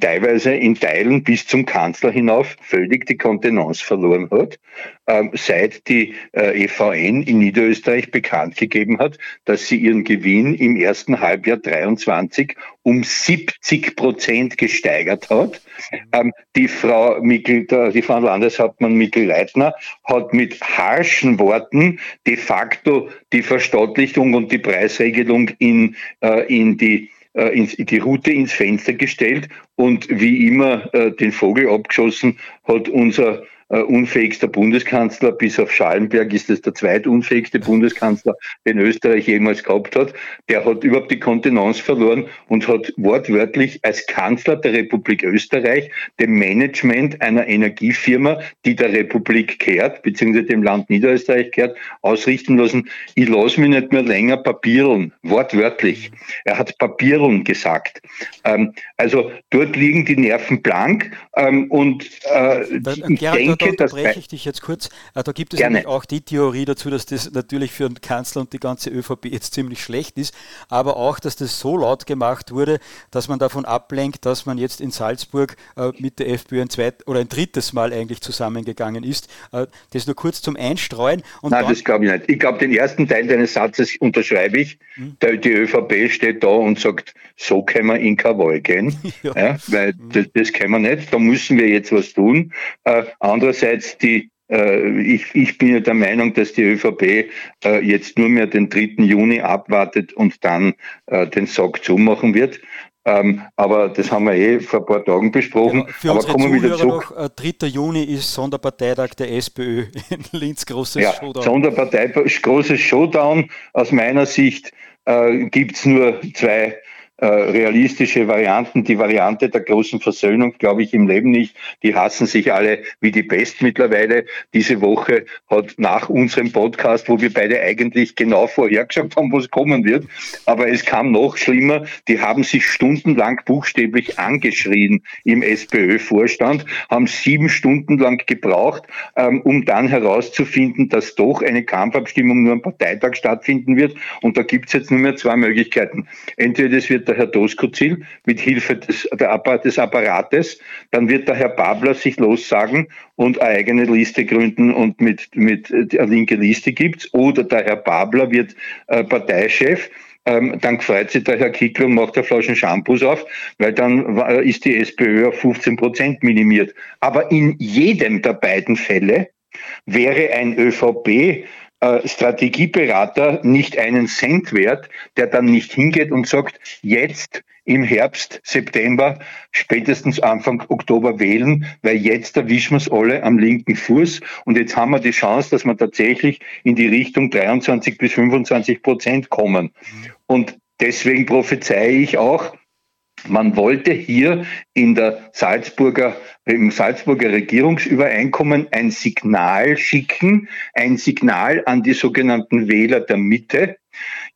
teilweise in Teilen bis zum Kanzler hinauf völlig die Kontenance verloren hat, ähm, seit die äh, EVN in Niederösterreich bekannt gegeben hat, dass sie ihren Gewinn im ersten Halbjahr 23 um 70 Prozent gesteigert hat. Ähm, die Frau Mikkel, die Frau Landeshauptmann Mikkel Leitner hat mit harschen Worten de facto die Verstaatlichung und die Preisregelung in, äh, in die die Route ins Fenster gestellt und wie immer äh, den Vogel abgeschossen hat unser äh, unfähigster Bundeskanzler. Bis auf Schallenberg ist es der zweitunfähigste Bundeskanzler, den Österreich jemals gehabt hat. Der hat überhaupt die Kontenance verloren und hat wortwörtlich als Kanzler der Republik Österreich dem Management einer Energiefirma, die der Republik kehrt, beziehungsweise dem Land Niederösterreich kehrt, ausrichten lassen, ich lasse mich nicht mehr länger papieren, wortwörtlich. Er hat papieren gesagt. Ähm, also dort liegen die Nerven blank ähm, und äh, ich denke, denke, da unterbreche ich dich jetzt kurz. Äh, da gibt es nämlich auch die Theorie dazu, dass das natürlich für den Kanzler und die ganze ÖVP jetzt ziemlich schlecht ist, aber auch, dass das so laut gemacht wurde, dass man davon ablenkt, dass man jetzt in Salzburg äh, mit der FPÖ ein zweites oder ein drittes Mal eigentlich zusammengegangen ist. Äh, das nur kurz zum Einstreuen. Und Nein, das glaube ich nicht. Ich glaube, den ersten Teil deines Satzes unterschreibe ich. Hm. Die ÖVP steht da und sagt, so können wir in Krawall gehen, ja. Ja, weil hm. das, das können wir nicht. Da müssen wir jetzt was tun. Äh, Andererseits die äh, ich, ich bin ja der Meinung, dass die ÖVP äh, jetzt nur mehr den 3. Juni abwartet und dann äh, den Sack zumachen wird. Ähm, aber das haben wir eh vor ein paar Tagen besprochen. Ja, für aber unsere kommen Zuhörer wieder zurück. noch, 3. Juni ist Sonderparteitag der SPÖ in Linz, großes ja, Showdown. Sonderparteitag, großes Showdown. Aus meiner Sicht äh, gibt es nur zwei äh, realistische Varianten. Die Variante der großen Versöhnung glaube ich im Leben nicht. Die hassen sich alle wie die Pest mittlerweile. Diese Woche hat nach unserem Podcast, wo wir beide eigentlich genau vorhergesagt haben, was kommen wird, aber es kam noch schlimmer. Die haben sich stundenlang buchstäblich angeschrien im SPÖ-Vorstand, haben sieben Stunden lang gebraucht, ähm, um dann herauszufinden, dass doch eine Kampfabstimmung nur am Parteitag stattfinden wird. Und da gibt es jetzt nur mehr zwei Möglichkeiten. Entweder es wird der Herr Doskozil mit Hilfe des, des Apparates, dann wird der Herr Babler sich lossagen und eine eigene Liste gründen und mit, mit eine linke Liste gibt's oder der Herr Babler wird äh, Parteichef ähm, dann freut sich der Herr Kickl und macht eine Flaschen Shampoos auf, weil dann ist die SPÖ auf 15 Prozent minimiert. Aber in jedem der beiden Fälle wäre ein ÖVP äh, Strategieberater nicht einen Cent wert, der dann nicht hingeht und sagt, jetzt im Herbst, September, spätestens Anfang Oktober wählen, weil jetzt erwischen wir es alle am linken Fuß und jetzt haben wir die Chance, dass wir tatsächlich in die Richtung 23 bis 25 Prozent kommen. Und deswegen prophezeie ich auch, man wollte hier in der Salzburger, im Salzburger Regierungsübereinkommen ein Signal schicken, ein Signal an die sogenannten Wähler der Mitte,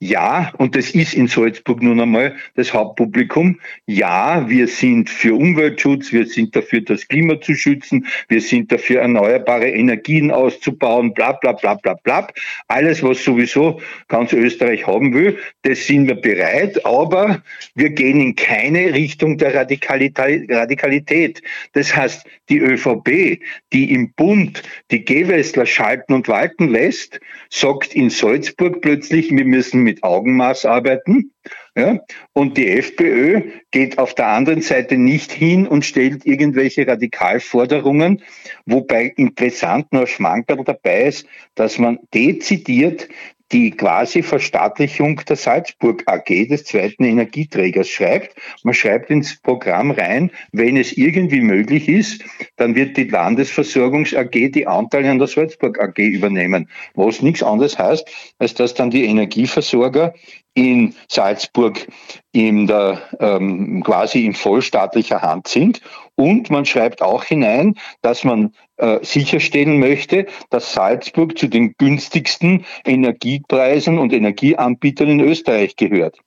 ja, und das ist in Salzburg nun einmal das Hauptpublikum. Ja, wir sind für Umweltschutz, wir sind dafür, das Klima zu schützen, wir sind dafür, erneuerbare Energien auszubauen, bla bla bla bla bla. Alles, was sowieso ganz Österreich haben will, das sind wir bereit, aber wir gehen in keine Richtung der Radikalität. Das heißt, die ÖVP, die im Bund die Gewessler schalten und walten lässt, sagt in Salzburg plötzlich, wir müssen mit Augenmaß arbeiten. Ja? Und die FPÖ geht auf der anderen Seite nicht hin und stellt irgendwelche Radikalforderungen, wobei interessant nur Schmankerl dabei ist, dass man dezidiert die quasi Verstaatlichung der Salzburg AG, des zweiten Energieträgers, schreibt. Man schreibt ins Programm rein, wenn es irgendwie möglich ist, dann wird die Landesversorgungs AG die Anteile an der Salzburg AG übernehmen. Was nichts anderes heißt, als dass dann die Energieversorger in Salzburg in der, ähm, quasi in vollstaatlicher Hand sind. Und man schreibt auch hinein, dass man äh, sicherstellen möchte, dass Salzburg zu den günstigsten Energiepreisen und Energieanbietern in Österreich gehört.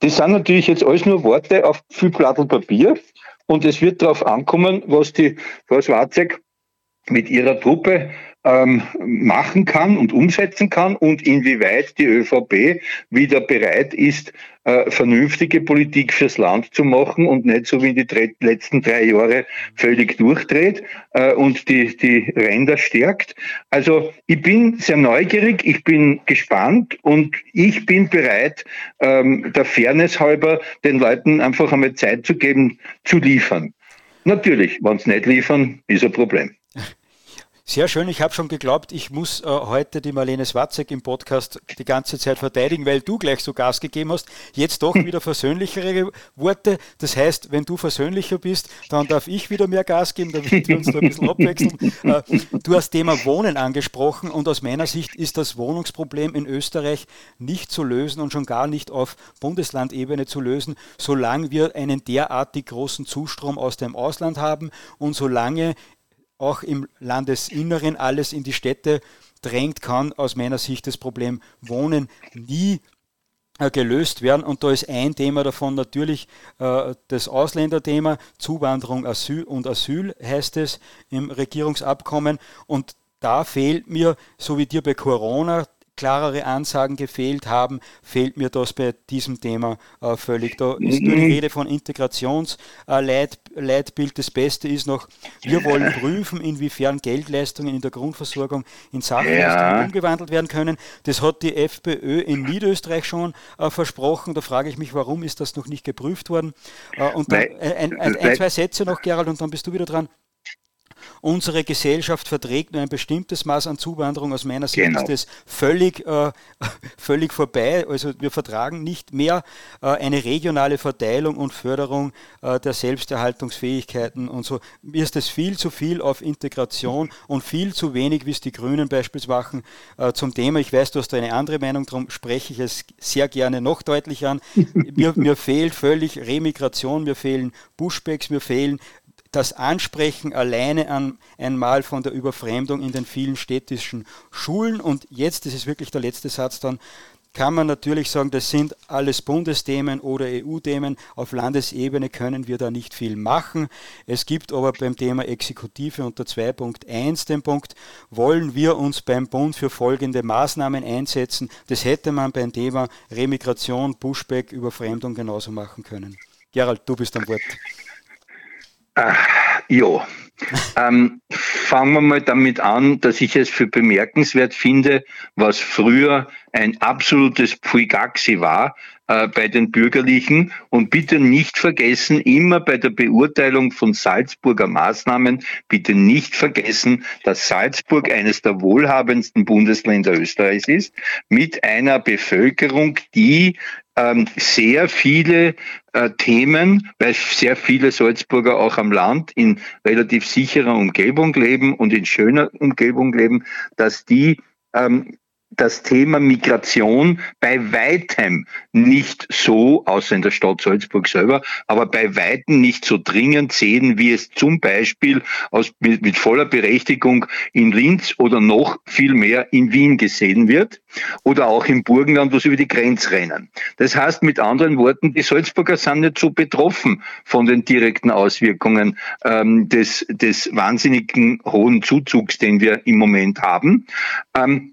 Das sind natürlich jetzt alles nur Worte auf viel Plattel Papier. Und es wird darauf ankommen, was die Frau Schwarzek mit ihrer Truppe ähm, machen kann und umsetzen kann und inwieweit die ÖVP wieder bereit ist, äh, vernünftige Politik fürs Land zu machen und nicht so wie die letzten drei Jahre völlig durchdreht äh, und die, die Ränder stärkt. Also ich bin sehr neugierig, ich bin gespannt und ich bin bereit, ähm, der Fairness halber den Leuten einfach einmal Zeit zu geben, zu liefern. Natürlich, wenn sie nicht liefern, ist ein Problem. Sehr schön. Ich habe schon geglaubt, ich muss äh, heute die Marlene Swatzek im Podcast die ganze Zeit verteidigen, weil du gleich so Gas gegeben hast. Jetzt doch wieder versöhnlichere Worte. Das heißt, wenn du versöhnlicher bist, dann darf ich wieder mehr Gas geben, damit wir uns da ein bisschen abwechseln. Äh, du hast Thema Wohnen angesprochen und aus meiner Sicht ist das Wohnungsproblem in Österreich nicht zu lösen und schon gar nicht auf Bundeslandebene zu lösen, solange wir einen derartig großen Zustrom aus dem Ausland haben und solange auch im Landesinneren alles in die Städte drängt, kann aus meiner Sicht das Problem Wohnen nie äh, gelöst werden. Und da ist ein Thema davon natürlich äh, das Ausländerthema, Zuwanderung Asyl und Asyl heißt es im Regierungsabkommen. Und da fehlt mir, so wie dir bei Corona, klarere Ansagen gefehlt haben, fehlt mir das bei diesem Thema äh, völlig. Da ist nur die mhm. Rede von Integrationsleitbild. Äh, das Beste ist noch, wir wollen prüfen, inwiefern Geldleistungen in der Grundversorgung in Sachleistungen ja. umgewandelt werden können. Das hat die FPÖ in Niederösterreich schon äh, versprochen. Da frage ich mich, warum ist das noch nicht geprüft worden? Äh, und dann ein, ein, ein, zwei Sätze noch, Gerald, und dann bist du wieder dran. Unsere Gesellschaft verträgt nur ein bestimmtes Maß an Zuwanderung. Aus meiner Sicht genau. ist es völlig, äh, völlig vorbei. Also wir vertragen nicht mehr äh, eine regionale Verteilung und Förderung äh, der Selbsterhaltungsfähigkeiten und so. Mir ist es viel zu viel auf Integration und viel zu wenig, wie es die Grünen beispielsweise machen, äh, zum Thema. Ich weiß, du hast da eine andere Meinung, darum spreche ich es sehr gerne noch deutlich an. mir, mir fehlt völlig Remigration, mir fehlen Bushbacks, mir fehlen das Ansprechen alleine an einmal von der Überfremdung in den vielen städtischen Schulen. Und jetzt, das ist wirklich der letzte Satz dann, kann man natürlich sagen, das sind alles Bundesthemen oder EU-Themen. Auf Landesebene können wir da nicht viel machen. Es gibt aber beim Thema Exekutive unter 2.1 den Punkt, wollen wir uns beim Bund für folgende Maßnahmen einsetzen. Das hätte man beim Thema Remigration, Pushback, Überfremdung genauso machen können. Gerald, du bist am Wort. Ach, ja, ähm, fangen wir mal damit an, dass ich es für bemerkenswert finde, was früher ein absolutes Puigaxi war äh, bei den Bürgerlichen. Und bitte nicht vergessen, immer bei der Beurteilung von Salzburger Maßnahmen, bitte nicht vergessen, dass Salzburg eines der wohlhabendsten Bundesländer Österreichs ist, mit einer Bevölkerung, die ähm, sehr viele äh, Themen, weil sehr viele Salzburger auch am Land in relativ sicherer Umgebung leben und in schöner Umgebung leben, dass die ähm, das Thema Migration bei weitem nicht so, außer in der Stadt Salzburg selber, aber bei weitem nicht so dringend sehen, wie es zum Beispiel aus, mit, mit voller Berechtigung in Linz oder noch viel mehr in Wien gesehen wird oder auch im Burgenland, wo sie über die Grenze rennen. Das heißt mit anderen Worten, die Salzburger sind nicht so betroffen von den direkten Auswirkungen ähm, des, des wahnsinnigen hohen Zuzugs, den wir im Moment haben. Ähm,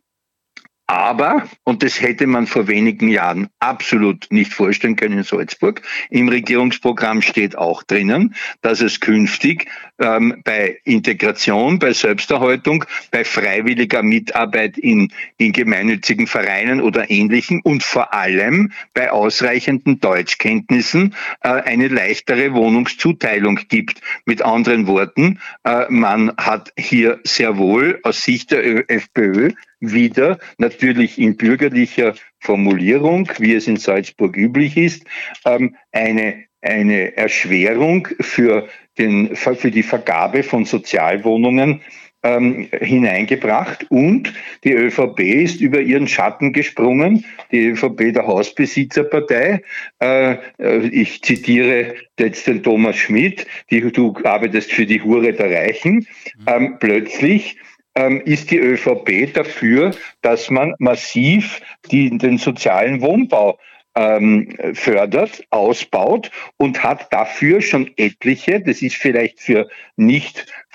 aber, und das hätte man vor wenigen Jahren absolut nicht vorstellen können in Salzburg, im Regierungsprogramm steht auch drinnen, dass es künftig ähm, bei Integration, bei Selbsterhaltung, bei freiwilliger Mitarbeit in, in gemeinnützigen Vereinen oder ähnlichen und vor allem bei ausreichenden Deutschkenntnissen äh, eine leichtere Wohnungszuteilung gibt. Mit anderen Worten, äh, man hat hier sehr wohl aus Sicht der FPÖ wieder natürlich in bürgerlicher Formulierung, wie es in Salzburg üblich ist, ähm, eine, eine Erschwerung für, den, für die Vergabe von Sozialwohnungen ähm, hineingebracht und die ÖVP ist über ihren Schatten gesprungen, die ÖVP der Hausbesitzerpartei. Äh, ich zitiere jetzt den Thomas Schmidt, die, du arbeitest für die Hure der Reichen. Ähm, plötzlich ist die ÖVP dafür, dass man massiv die, den sozialen Wohnbau ähm, fördert, ausbaut und hat dafür schon etliche, das ist vielleicht für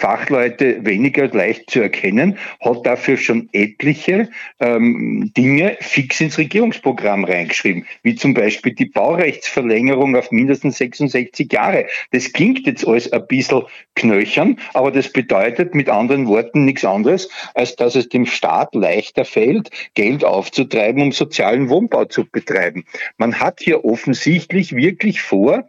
Nicht-Fachleute weniger leicht zu erkennen, hat dafür schon etliche ähm, Dinge fix ins Regierungsprogramm reingeschrieben, wie zum Beispiel die Baurechtsverlängerung auf mindestens 66 Jahre. Das klingt jetzt alles ein bisschen knöchern, aber das bedeutet mit anderen Worten nichts anderes, als dass es dem Staat leichter fällt, Geld aufzutreiben, um sozialen Wohnbau zu betreiben. Man hat hier offensichtlich wirklich vor,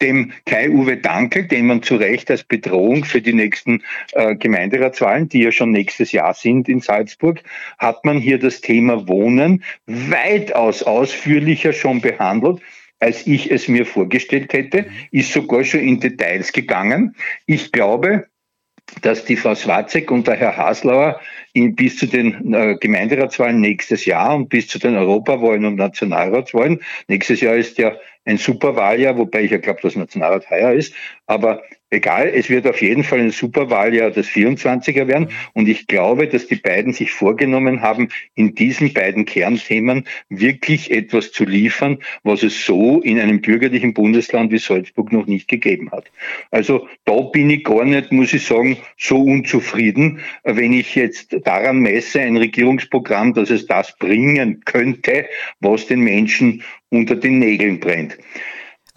dem Kai-Uwe Dankel, den man zu Recht als Bedrohung für die nächsten äh, Gemeinderatswahlen, die ja schon nächstes Jahr sind in Salzburg, hat man hier das Thema Wohnen weitaus ausführlicher schon behandelt als ich es mir vorgestellt hätte, ist sogar schon in Details gegangen. Ich glaube, dass die Frau Swarzek und der Herr Haslauer bis zu den äh, Gemeinderatswahlen nächstes Jahr und bis zu den Europawahlen und Nationalratswahlen, nächstes Jahr ist ja ein Superwahljahr, wobei ich ja glaube, dass Nationalrat heuer ist, aber egal, es wird auf jeden Fall ein Superwahljahr das 24er werden. Und ich glaube, dass die beiden sich vorgenommen haben, in diesen beiden Kernthemen wirklich etwas zu liefern, was es so in einem bürgerlichen Bundesland wie Salzburg noch nicht gegeben hat. Also da bin ich gar nicht, muss ich sagen, so unzufrieden, wenn ich jetzt daran messe, ein Regierungsprogramm, dass es das bringen könnte, was den Menschen unter den Nägeln brennt.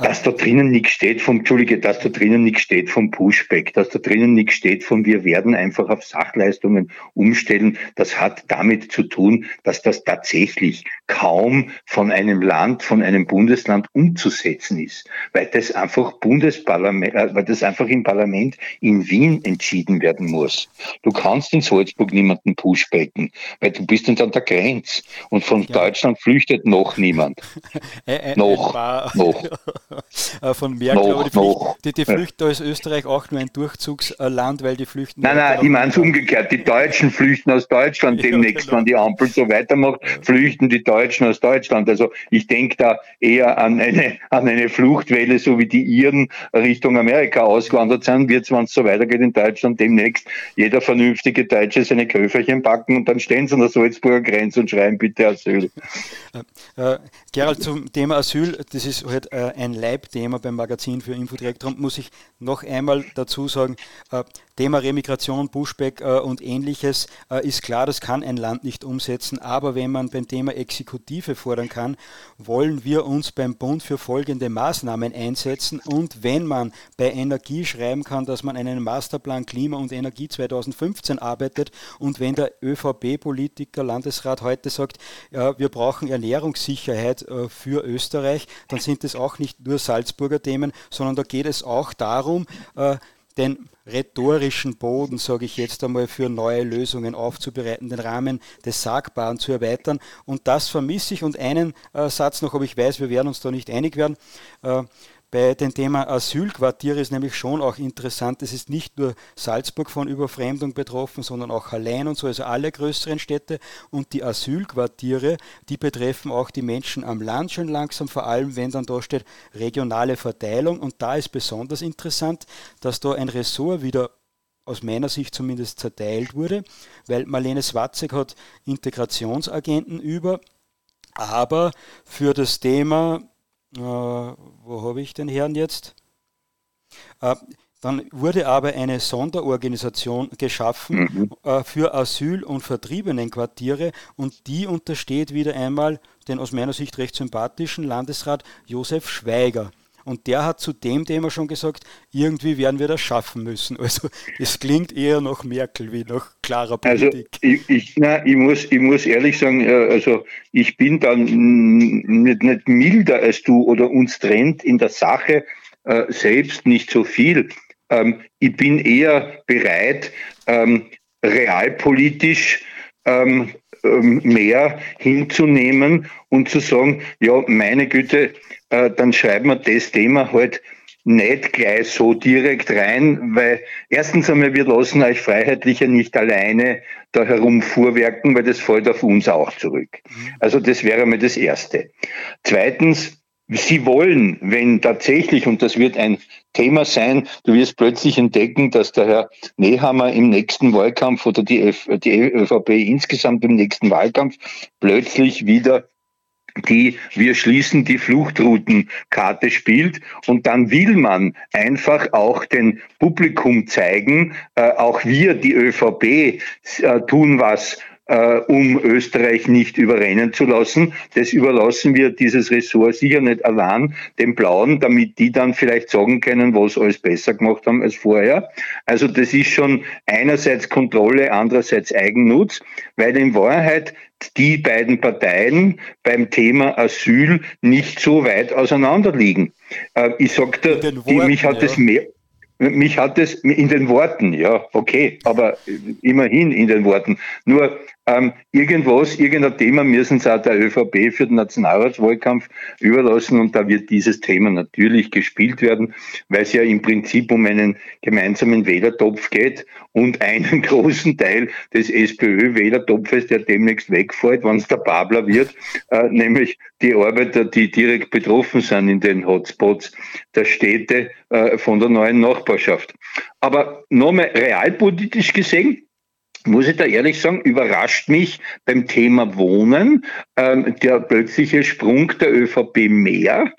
Dass da drinnen nichts steht vom, Entschuldige, dass da drinnen nichts steht vom Pushback, dass da drinnen nichts steht von wir werden einfach auf Sachleistungen umstellen, das hat damit zu tun, dass das tatsächlich kaum von einem Land, von einem Bundesland umzusetzen ist, weil das einfach Bundesparlament, äh, weil das einfach im Parlament in Wien entschieden werden muss. Du kannst in Salzburg niemanden pushbacken, weil du bist dann an der Grenze und von ja. Deutschland flüchtet noch niemand. noch, noch. äh, von Merkel. Noch, aber die, noch. die, die flüchten aus Österreich auch nur ein Durchzugsland, weil die flüchten. Nein, nein, ich meine es umgekehrt. Die Deutschen flüchten aus Deutschland demnächst, genau. wenn die Ampel so weitermacht, flüchten die Deutschen aus Deutschland. Also ich denke da eher an eine, an eine Fluchtwelle, so wie die Iren Richtung Amerika ausgewandert sind, wird es, wenn es so weitergeht in Deutschland, demnächst jeder vernünftige Deutsche seine Köfferchen packen und dann stehen sie an der Salzburger Grenze und schreien bitte Asyl. Äh, äh, Gerald, zum Thema Asyl, das ist halt äh, ein Leibthema beim Magazin für Infodirekt. Darum muss ich noch einmal dazu sagen, äh, Thema Remigration, Pushback äh, und ähnliches äh, ist klar, das kann ein Land nicht umsetzen. Aber wenn man beim Thema Exekutive fordern kann, wollen wir uns beim Bund für folgende Maßnahmen einsetzen. Und wenn man bei Energie schreiben kann, dass man einen Masterplan Klima und Energie 2015 arbeitet und wenn der ÖVP-Politiker, Landesrat heute sagt, ja, wir brauchen Ernährungssicherheit äh, für Österreich, dann sind es auch nicht nur Salzburger Themen, sondern da geht es auch darum, äh, den rhetorischen Boden, sage ich jetzt einmal, für neue Lösungen aufzubereiten, den Rahmen des Sagbaren zu erweitern. Und das vermisse ich. Und einen äh, Satz noch, aber ich weiß, wir werden uns da nicht einig werden. Äh, bei dem Thema Asylquartiere ist nämlich schon auch interessant, es ist nicht nur Salzburg von Überfremdung betroffen, sondern auch Hallein und so, also alle größeren Städte. Und die Asylquartiere, die betreffen auch die Menschen am Land schon langsam, vor allem wenn dann da steht regionale Verteilung. Und da ist besonders interessant, dass da ein Ressort wieder aus meiner Sicht zumindest zerteilt wurde, weil Marlene Swatzek hat Integrationsagenten über, aber für das Thema wo habe ich den Herrn jetzt? Äh, dann wurde aber eine Sonderorganisation geschaffen mhm. äh, für Asyl- und Vertriebenenquartiere und die untersteht wieder einmal den aus meiner Sicht recht sympathischen Landesrat Josef Schweiger. Und der hat zu dem Thema schon gesagt, irgendwie werden wir das schaffen müssen. Also es klingt eher nach Merkel wie nach klarer also, Politik. Also ich, ich, na, ich, muss, ich muss ehrlich sagen, also ich bin dann nicht, nicht milder als du oder uns trennt in der Sache äh, selbst nicht so viel. Ähm, ich bin eher bereit, ähm, realpolitisch ähm mehr hinzunehmen und zu sagen, ja, meine Güte, äh, dann schreiben wir das Thema halt nicht gleich so direkt rein, weil erstens einmal, wir lassen euch Freiheitliche nicht alleine da herumfuhrwerken, weil das fällt auf uns auch zurück. Also das wäre mal das Erste. Zweitens, Sie wollen, wenn tatsächlich, und das wird ein Thema sein, du wirst plötzlich entdecken, dass der Herr Nehammer im nächsten Wahlkampf oder die, F, die ÖVP insgesamt im nächsten Wahlkampf plötzlich wieder die wir schließen die Fluchtroutenkarte spielt und dann will man einfach auch den Publikum zeigen, äh, auch wir, die ÖVP, äh, tun was äh, um Österreich nicht überrennen zu lassen. Das überlassen wir dieses Ressort sicher nicht allein den Blauen, damit die dann vielleicht sagen können, was alles besser gemacht haben als vorher. Also das ist schon einerseits Kontrolle, andererseits Eigennutz, weil in Wahrheit die beiden Parteien beim Thema Asyl nicht so weit auseinander liegen. Äh, ich sagte, die, mich hat es mehr, mich hat es in den Worten, ja, okay, aber immerhin in den Worten. Nur ähm, irgendwas, irgendein Thema müssen sie auch der ÖVP für den Nationalratswahlkampf überlassen und da wird dieses Thema natürlich gespielt werden, weil es ja im Prinzip um einen gemeinsamen Wählertopf geht und einen großen Teil des SPÖ-Wählertopfes, der demnächst wegfällt, wenn es der Babler wird, äh, nämlich die Arbeiter, die direkt betroffen sind in den Hotspots der Städte äh, von der neuen Nachbarschaft. Aber nochmal realpolitisch gesehen, muss ich da ehrlich sagen, überrascht mich beim Thema Wohnen ähm, der plötzliche Sprung der ÖVP mehr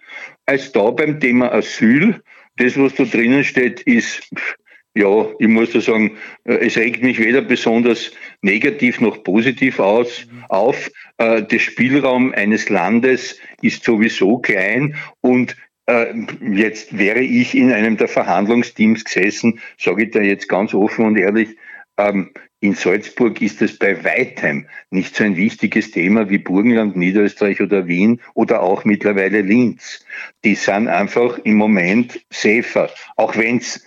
als da beim Thema Asyl. Das, was da drinnen steht, ist, ja, ich muss da sagen, äh, es regt mich weder besonders negativ noch positiv aus, auf. Äh, der Spielraum eines Landes ist sowieso klein und äh, Jetzt wäre ich in einem der Verhandlungsteams gesessen, sage ich da jetzt ganz offen und ehrlich, ähm, in Salzburg ist es bei weitem nicht so ein wichtiges Thema wie Burgenland, Niederösterreich oder Wien oder auch mittlerweile Linz. Die sind einfach im Moment safer, auch wenn es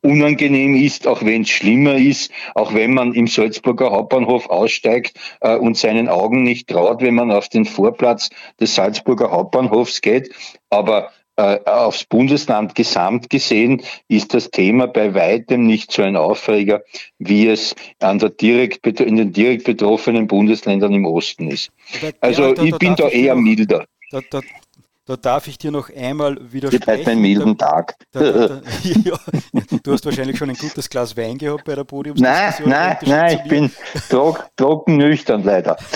unangenehm ist, auch wenn es schlimmer ist, auch wenn man im Salzburger Hauptbahnhof aussteigt äh, und seinen Augen nicht traut, wenn man auf den Vorplatz des Salzburger Hauptbahnhofs geht. Aber aufs Bundesland gesamt gesehen ist das Thema bei weitem nicht so ein Aufreger, wie es an der direkt, in den direkt betroffenen Bundesländern im Osten ist. Also ich bin da eher milder. Da, da, da darf ich dir noch einmal widersprechen. Jetzt einen milden Tag. Da, da, ja, du hast wahrscheinlich schon ein gutes Glas Wein gehabt bei der Podiumsdiskussion. Nein, nein, nein, ich bin trocken nüchtern leider.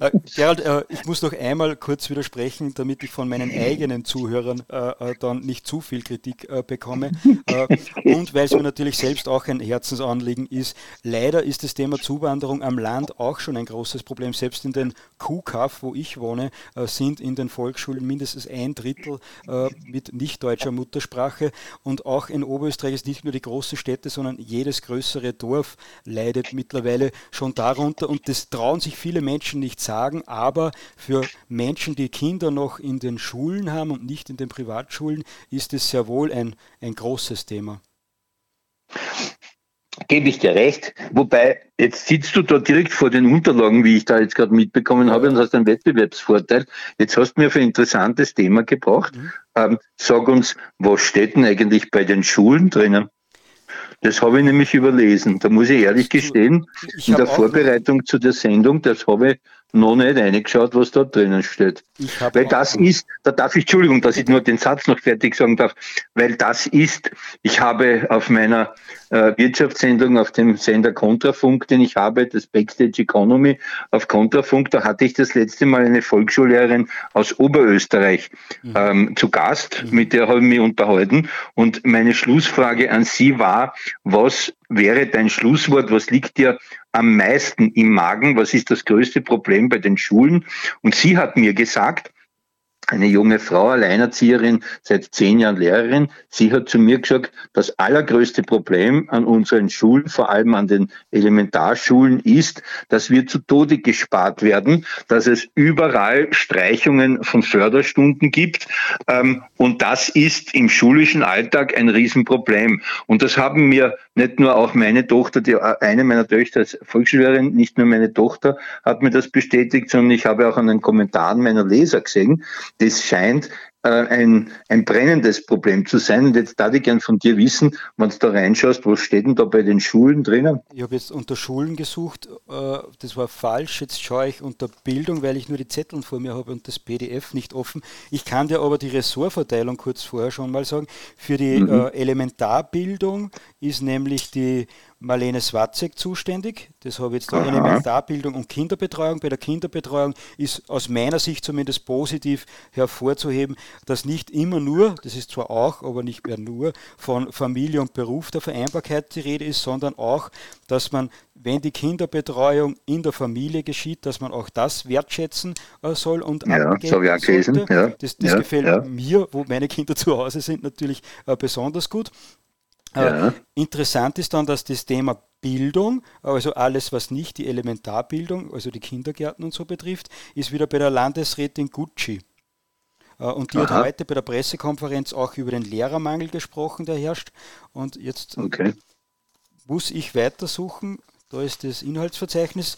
Äh, Gerald, äh, ich muss noch einmal kurz widersprechen, damit ich von meinen eigenen Zuhörern äh, dann nicht zu viel Kritik bekomme. und weil es mir natürlich selbst auch ein Herzensanliegen ist. Leider ist das Thema Zuwanderung am Land auch schon ein großes Problem. Selbst in den Kuhkaff, wo ich wohne, sind in den Volksschulen mindestens ein Drittel äh, mit nicht deutscher Muttersprache. Und auch in Oberösterreich ist nicht nur die großen Städte, sondern jedes größere Dorf leidet mittlerweile schon darunter. Und das trauen sich viele Menschen nicht sagen. Aber für Menschen, die Kinder noch in den Schulen haben und nicht in den Privatschulen, ist es sehr wohl ein, ein großes Thema gebe ich dir recht. Wobei, jetzt sitzt du da direkt vor den Unterlagen, wie ich da jetzt gerade mitbekommen habe, und hast einen Wettbewerbsvorteil. Jetzt hast du mir für ein interessantes Thema gebracht. Mhm. Ähm, sag uns, was steht denn eigentlich bei den Schulen drinnen? Das habe ich nämlich überlesen. Da muss ich ehrlich gestehen, in der Vorbereitung zu der Sendung, das habe ich noch nicht reingeschaut, was da drinnen steht. Weil das ist, da darf ich, Entschuldigung, dass ich nur den Satz noch fertig sagen darf, weil das ist, ich habe auf meiner äh, Wirtschaftssendung auf dem Sender Kontrafunk, den ich habe, das Backstage Economy auf Kontrafunk, da hatte ich das letzte Mal eine Volksschullehrerin aus Oberösterreich mhm. ähm, zu Gast, mhm. mit der habe ich mich unterhalten. Und meine Schlussfrage an Sie war, was wäre dein Schlusswort? Was liegt dir am meisten im Magen? Was ist das größte Problem bei den Schulen? Und sie hat mir gesagt, eine junge Frau, Alleinerzieherin, seit zehn Jahren Lehrerin. Sie hat zu mir gesagt, das allergrößte Problem an unseren Schulen, vor allem an den Elementarschulen, ist, dass wir zu Tode gespart werden, dass es überall Streichungen von Förderstunden gibt. Ähm, und das ist im schulischen Alltag ein Riesenproblem. Und das haben mir nicht nur auch meine Tochter, die, äh, eine meiner Töchter als Volksschullehrerin, nicht nur meine Tochter hat mir das bestätigt, sondern ich habe auch an den Kommentaren meiner Leser gesehen, das scheint äh, ein, ein brennendes Problem zu sein. Und jetzt darf ich gern von dir wissen, wenn du da reinschaust, was steht denn da bei den Schulen drinnen? Ich habe jetzt unter Schulen gesucht, äh, das war falsch. Jetzt schaue ich unter Bildung, weil ich nur die Zettel vor mir habe und das PDF nicht offen. Ich kann dir aber die Ressortverteilung kurz vorher schon mal sagen. Für die mhm. Äh, Elementarbildung ist nämlich die Marlene Swatzek zuständig. Das habe ich jetzt da Elementarbildung und Kinderbetreuung. Bei der Kinderbetreuung ist aus meiner Sicht zumindest positiv hervorzuheben, dass nicht immer nur, das ist zwar auch, aber nicht mehr nur, von Familie und Beruf der Vereinbarkeit die Rede ist, sondern auch, dass man, wenn die Kinderbetreuung in der Familie geschieht, dass man auch das wertschätzen äh, soll und ja, so ja sollte. Ja, das, das ja, gefällt ja. mir, wo meine Kinder zu Hause sind, natürlich äh, besonders gut. Ja. Interessant ist dann, dass das Thema Bildung, also alles, was nicht die Elementarbildung, also die Kindergärten und so betrifft, ist wieder bei der Landesrätin Gucci. Äh, und die Aha. hat heute bei der Pressekonferenz auch über den Lehrermangel gesprochen, der herrscht. Und jetzt okay. muss ich weitersuchen. Da ist das Inhaltsverzeichnis.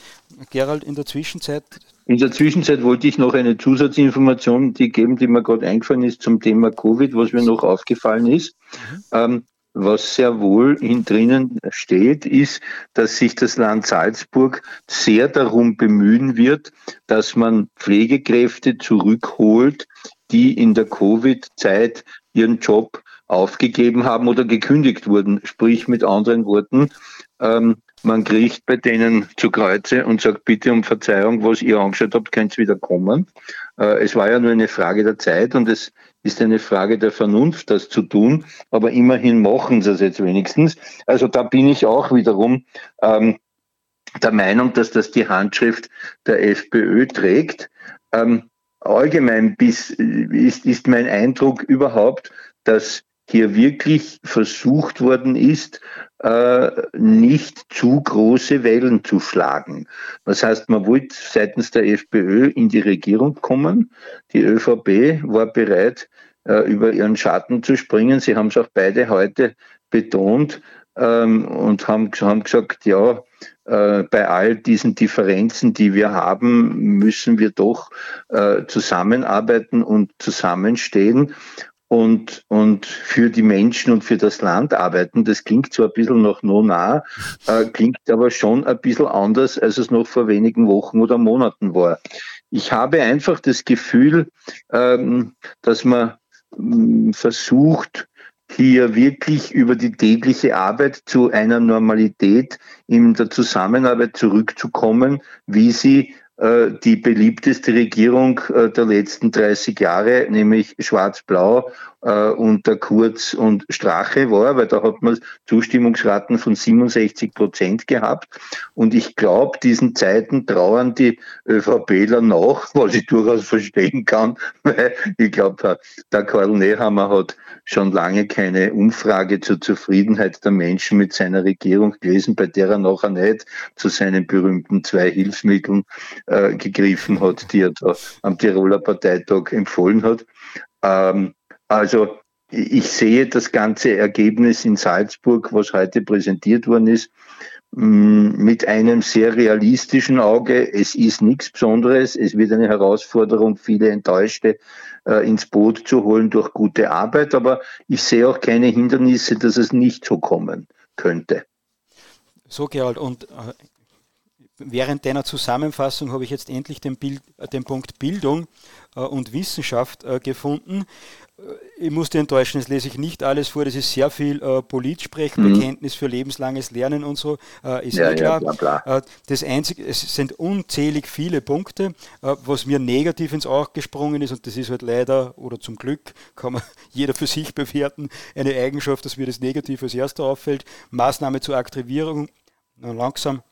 Gerald, in der Zwischenzeit. In der Zwischenzeit wollte ich noch eine Zusatzinformation die geben, die mir gerade eingefallen ist zum Thema Covid, was mir noch aufgefallen ist. Mhm. Ähm, was sehr wohl in drinnen steht, ist, dass sich das Land Salzburg sehr darum bemühen wird, dass man Pflegekräfte zurückholt, die in der Covid-Zeit ihren Job aufgegeben haben oder gekündigt wurden. Sprich mit anderen Worten, ähm, man kriegt bei denen zu Kreuze und sagt bitte um Verzeihung, was ihr angeschaut habt, könnt wieder kommen. Äh, es war ja nur eine Frage der Zeit und es ist eine Frage der Vernunft, das zu tun, aber immerhin machen sie es jetzt wenigstens. Also da bin ich auch wiederum ähm, der Meinung, dass das die Handschrift der FPÖ trägt. Ähm, allgemein bis, ist, ist mein Eindruck überhaupt, dass hier wirklich versucht worden ist, nicht zu große Wellen zu schlagen. Das heißt, man wollte seitens der FPÖ in die Regierung kommen. Die ÖVP war bereit, äh, über ihren Schatten zu springen. Sie haben es auch beide heute betont. ähm, und haben, gesagt, ja, äh, bei all diesen Differenzen, die wir haben, müssen wir doch äh, zusammenarbeiten und zusammenstehen und, und für die Menschen und für das Land arbeiten. Das klingt zwar ein bisschen noch no nah, äh, klingt aber schon ein bisschen anders, als es noch vor wenigen Wochen oder Monaten war. Ich habe einfach das Gefühl, ähm, dass man ähm, versucht, hier wirklich über die tägliche Arbeit zu einer Normalität in der Zusammenarbeit zurückzukommen, wie sie die beliebteste Regierung äh, der letzten 30 Jahre, nämlich Schwarz-Blau äh, unter Kurz und Strache war, weil da hat man Zustimmungsraten von 67 Prozent gehabt. Und ich glaube, diesen Zeiten trauern die ÖVPler nach, was ich durchaus verstehen kann, weil ich glaube, der Karl Nehammer hat schon lange keine Umfrage zur Zufriedenheit der Menschen mit seiner Regierung gelesen, bei der er nachher nicht zu seinen berühmten zwei Hilfsmitteln äh, gegriffen hat, die er da am Tiroler Parteitag empfohlen hat. Ähm, also ich sehe das ganze Ergebnis in Salzburg, was heute präsentiert worden ist, mit einem sehr realistischen Auge. Es ist nichts Besonderes. Es wird eine Herausforderung, viele Enttäuschte äh, ins Boot zu holen durch gute Arbeit. Aber ich sehe auch keine Hindernisse, dass es nicht so kommen könnte. So, Gerald, und äh, während deiner Zusammenfassung habe ich jetzt endlich den, Bild, äh, den Punkt Bildung äh, und Wissenschaft gefunden. Ich muss dich enttäuschen, das lese ich nicht alles vor. Das ist sehr viel äh, Politsprech, mhm. Bekenntnis für lebenslanges Lernen und so, äh, ist ja, eh klar. Ja, klar, klar. Äh, das Einzige, es sind unzählig viele Punkte, äh, was mir negativ ins Auge gesprungen ist, und das ist halt leider oder zum Glück, kann man jeder für sich bewerten, eine Eigenschaft, dass mir das Negativ als erster auffällt. Maßnahme zur Aktivierung, langsam,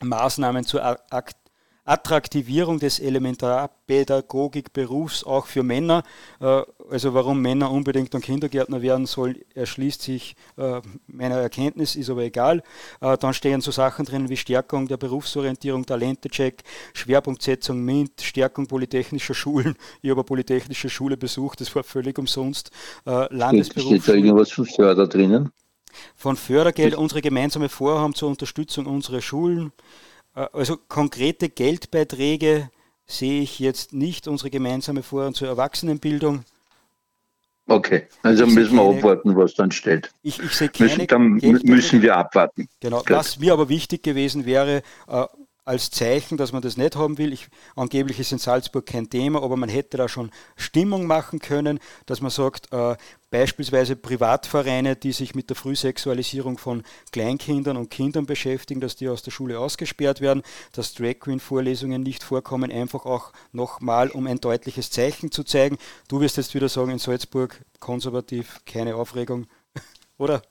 Maßnahmen zur Aktivierung Attraktivierung des Elementarpädagogikberufs auch für Männer. Äh, also warum Männer unbedingt dann Kindergärtner werden sollen, erschließt sich äh, meiner Erkenntnis, ist aber egal. Äh, dann stehen so Sachen drin wie Stärkung der Berufsorientierung, Talentecheck, Schwerpunktsetzung MINT, Stärkung polytechnischer Schulen. Ich habe eine polytechnische Schule besucht, das war völlig umsonst. Landesberuf. Steht da irgendwas von Förder drinnen? Von Fördergeld, unsere gemeinsame Vorhaben zur Unterstützung unserer Schulen. Äh, also konkrete Geldbeiträge sehe ich jetzt nicht, unsere gemeinsame Vorhaben zur Erwachsenenbildung. Okay, also müssen wir keine, abwarten, was dann steht. Ich, ich sehe keine müssen, dann müssen wir abwarten. Genau, Gut. was mir aber wichtig gewesen wäre, äh, als Zeichen, dass man das nicht haben will. Ich, angeblich ist in Salzburg kein Thema, aber man hätte da schon Stimmung machen können, dass man sagt, äh, beispielsweise Privatvereine, die sich mit der Frühsexualisierung von Kleinkindern und Kindern beschäftigen, dass die aus der Schule ausgesperrt werden, dass Drag Queen Vorlesungen nicht vorkommen, einfach auch nochmal, um ein deutliches Zeichen zu zeigen. Du wirst jetzt wieder sagen, in Salzburg konservativ, keine Aufregung, oder?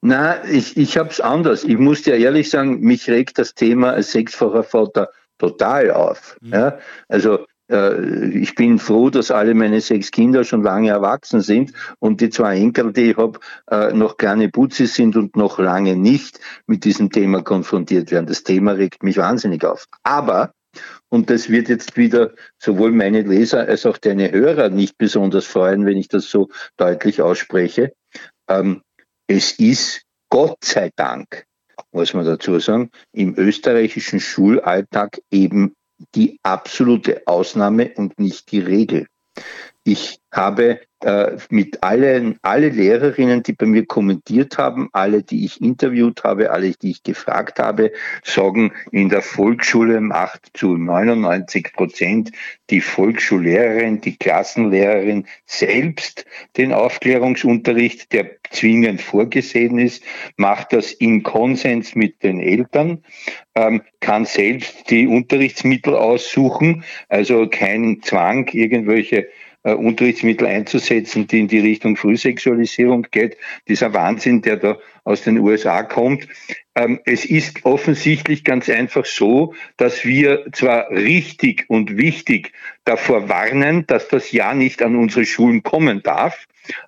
Na, ich, ich habe es anders. Ich muss dir ehrlich sagen, mich regt das Thema als sechsfacher Vater total auf. Mhm. Ja? Also ich bin froh, dass alle meine sechs Kinder schon lange erwachsen sind und die zwei Enkel, die ich habe, äh, noch kleine Putzi sind und noch lange nicht mit diesem Thema konfrontiert werden. Das Thema regt mich wahnsinnig auf. Aber und das wird jetzt wieder sowohl meine Leser als auch deine Hörer nicht besonders freuen, wenn ich das so deutlich ausspreche. Ähm, es ist Gott sei Dank, muss man dazu sagen, im österreichischen Schulalltag eben die absolute Ausnahme und nicht die Regel. Ich habe äh, mit allen, alle Lehrerinnen, die bei mir kommentiert haben, alle, die ich interviewt habe, alle, die ich gefragt habe, sagen, in der Volksschule macht zu 99 Prozent die Volksschullehrerin, die Klassenlehrerin selbst den Aufklärungsunterricht, der zwingend vorgesehen ist, macht das in Konsens mit den Eltern, ähm, kann selbst die Unterrichtsmittel aussuchen, also kein Zwang, irgendwelche Unterrichtsmittel einzusetzen, die in die Richtung Frühsexualisierung geht. Dieser Wahnsinn, der da aus den USA kommt. Ähm, es ist offensichtlich ganz einfach so, dass wir zwar richtig und wichtig davor warnen, dass das ja nicht an unsere Schulen kommen darf,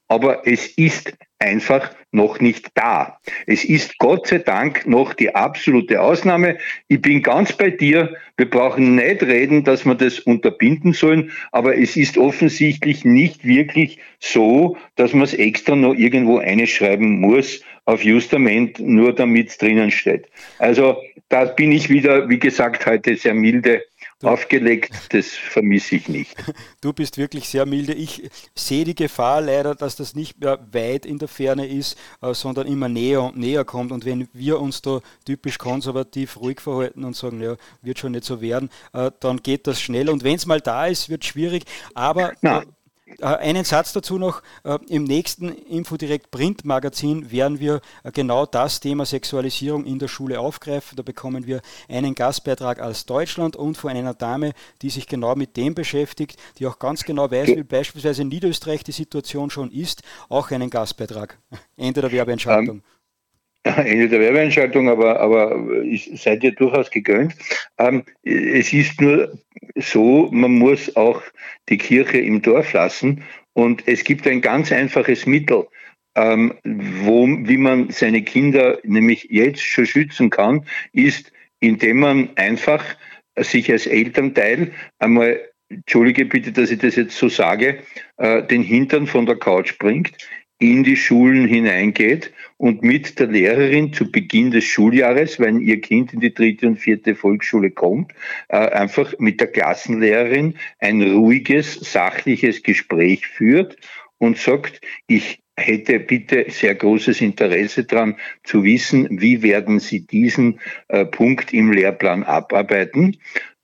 aber es ist einfach noch nicht da. Es ist Gott sei Dank noch die absolute Ausnahme. Ich bin ganz bei dir. Wir brauchen nicht reden, dass wir das unterbinden sollen, aber es ist offensichtlich nicht wirklich so, dass man es extra noch irgendwo einschreiben muss, auf Justament, nur damit es drinnen steht. Also da bin ich wieder, wie gesagt, heute sehr milde aufgelegt, das vermisse ich nicht. Du bist wirklich sehr milde. Ich sehe die Gefahr leider, dass das nicht mehr weit in der Ferne ist, äh, sondern immer näher und näher kommt. Und wenn wir uns da typisch konservativ ruhig verhalten und sagen, ja, wird schon nicht so werden, äh, dann geht das schnell. Und wenn es mal da ist, wird es schwierig. Aber Na. Äh, einen Satz dazu noch. Äh, Im nächsten Infodirekt Print Magazin werden wir äh, genau das Thema Sexualisierung in der Schule aufgreifen. Da bekommen wir einen Gastbeitrag aus Deutschland und von einer Dame, die sich genau mit dem beschäftigt, die auch ganz genau weiß, wie beispielsweise in Niederösterreich die Situation schon ist, auch einen Gastbeitrag. Ende der Werbeentscheidung. Um. Ende der Werbeentscheidung, aber, aber ich, seid ihr durchaus gegönnt. Ähm, es ist nur so, man muss auch die Kirche im Dorf lassen und es gibt ein ganz einfaches Mittel, ähm, wo, wie man seine Kinder nämlich jetzt schon schützen kann, ist, indem man einfach sich als Elternteil einmal Entschuldige bitte, dass ich das jetzt so sage, äh, den Hintern von der Couch bringt, in die Schulen hineingeht und mit der Lehrerin zu Beginn des Schuljahres, wenn ihr Kind in die dritte und vierte Volksschule kommt, äh, einfach mit der Klassenlehrerin ein ruhiges, sachliches Gespräch führt und sagt, ich hätte bitte sehr großes Interesse daran zu wissen, wie werden Sie diesen äh, Punkt im Lehrplan abarbeiten.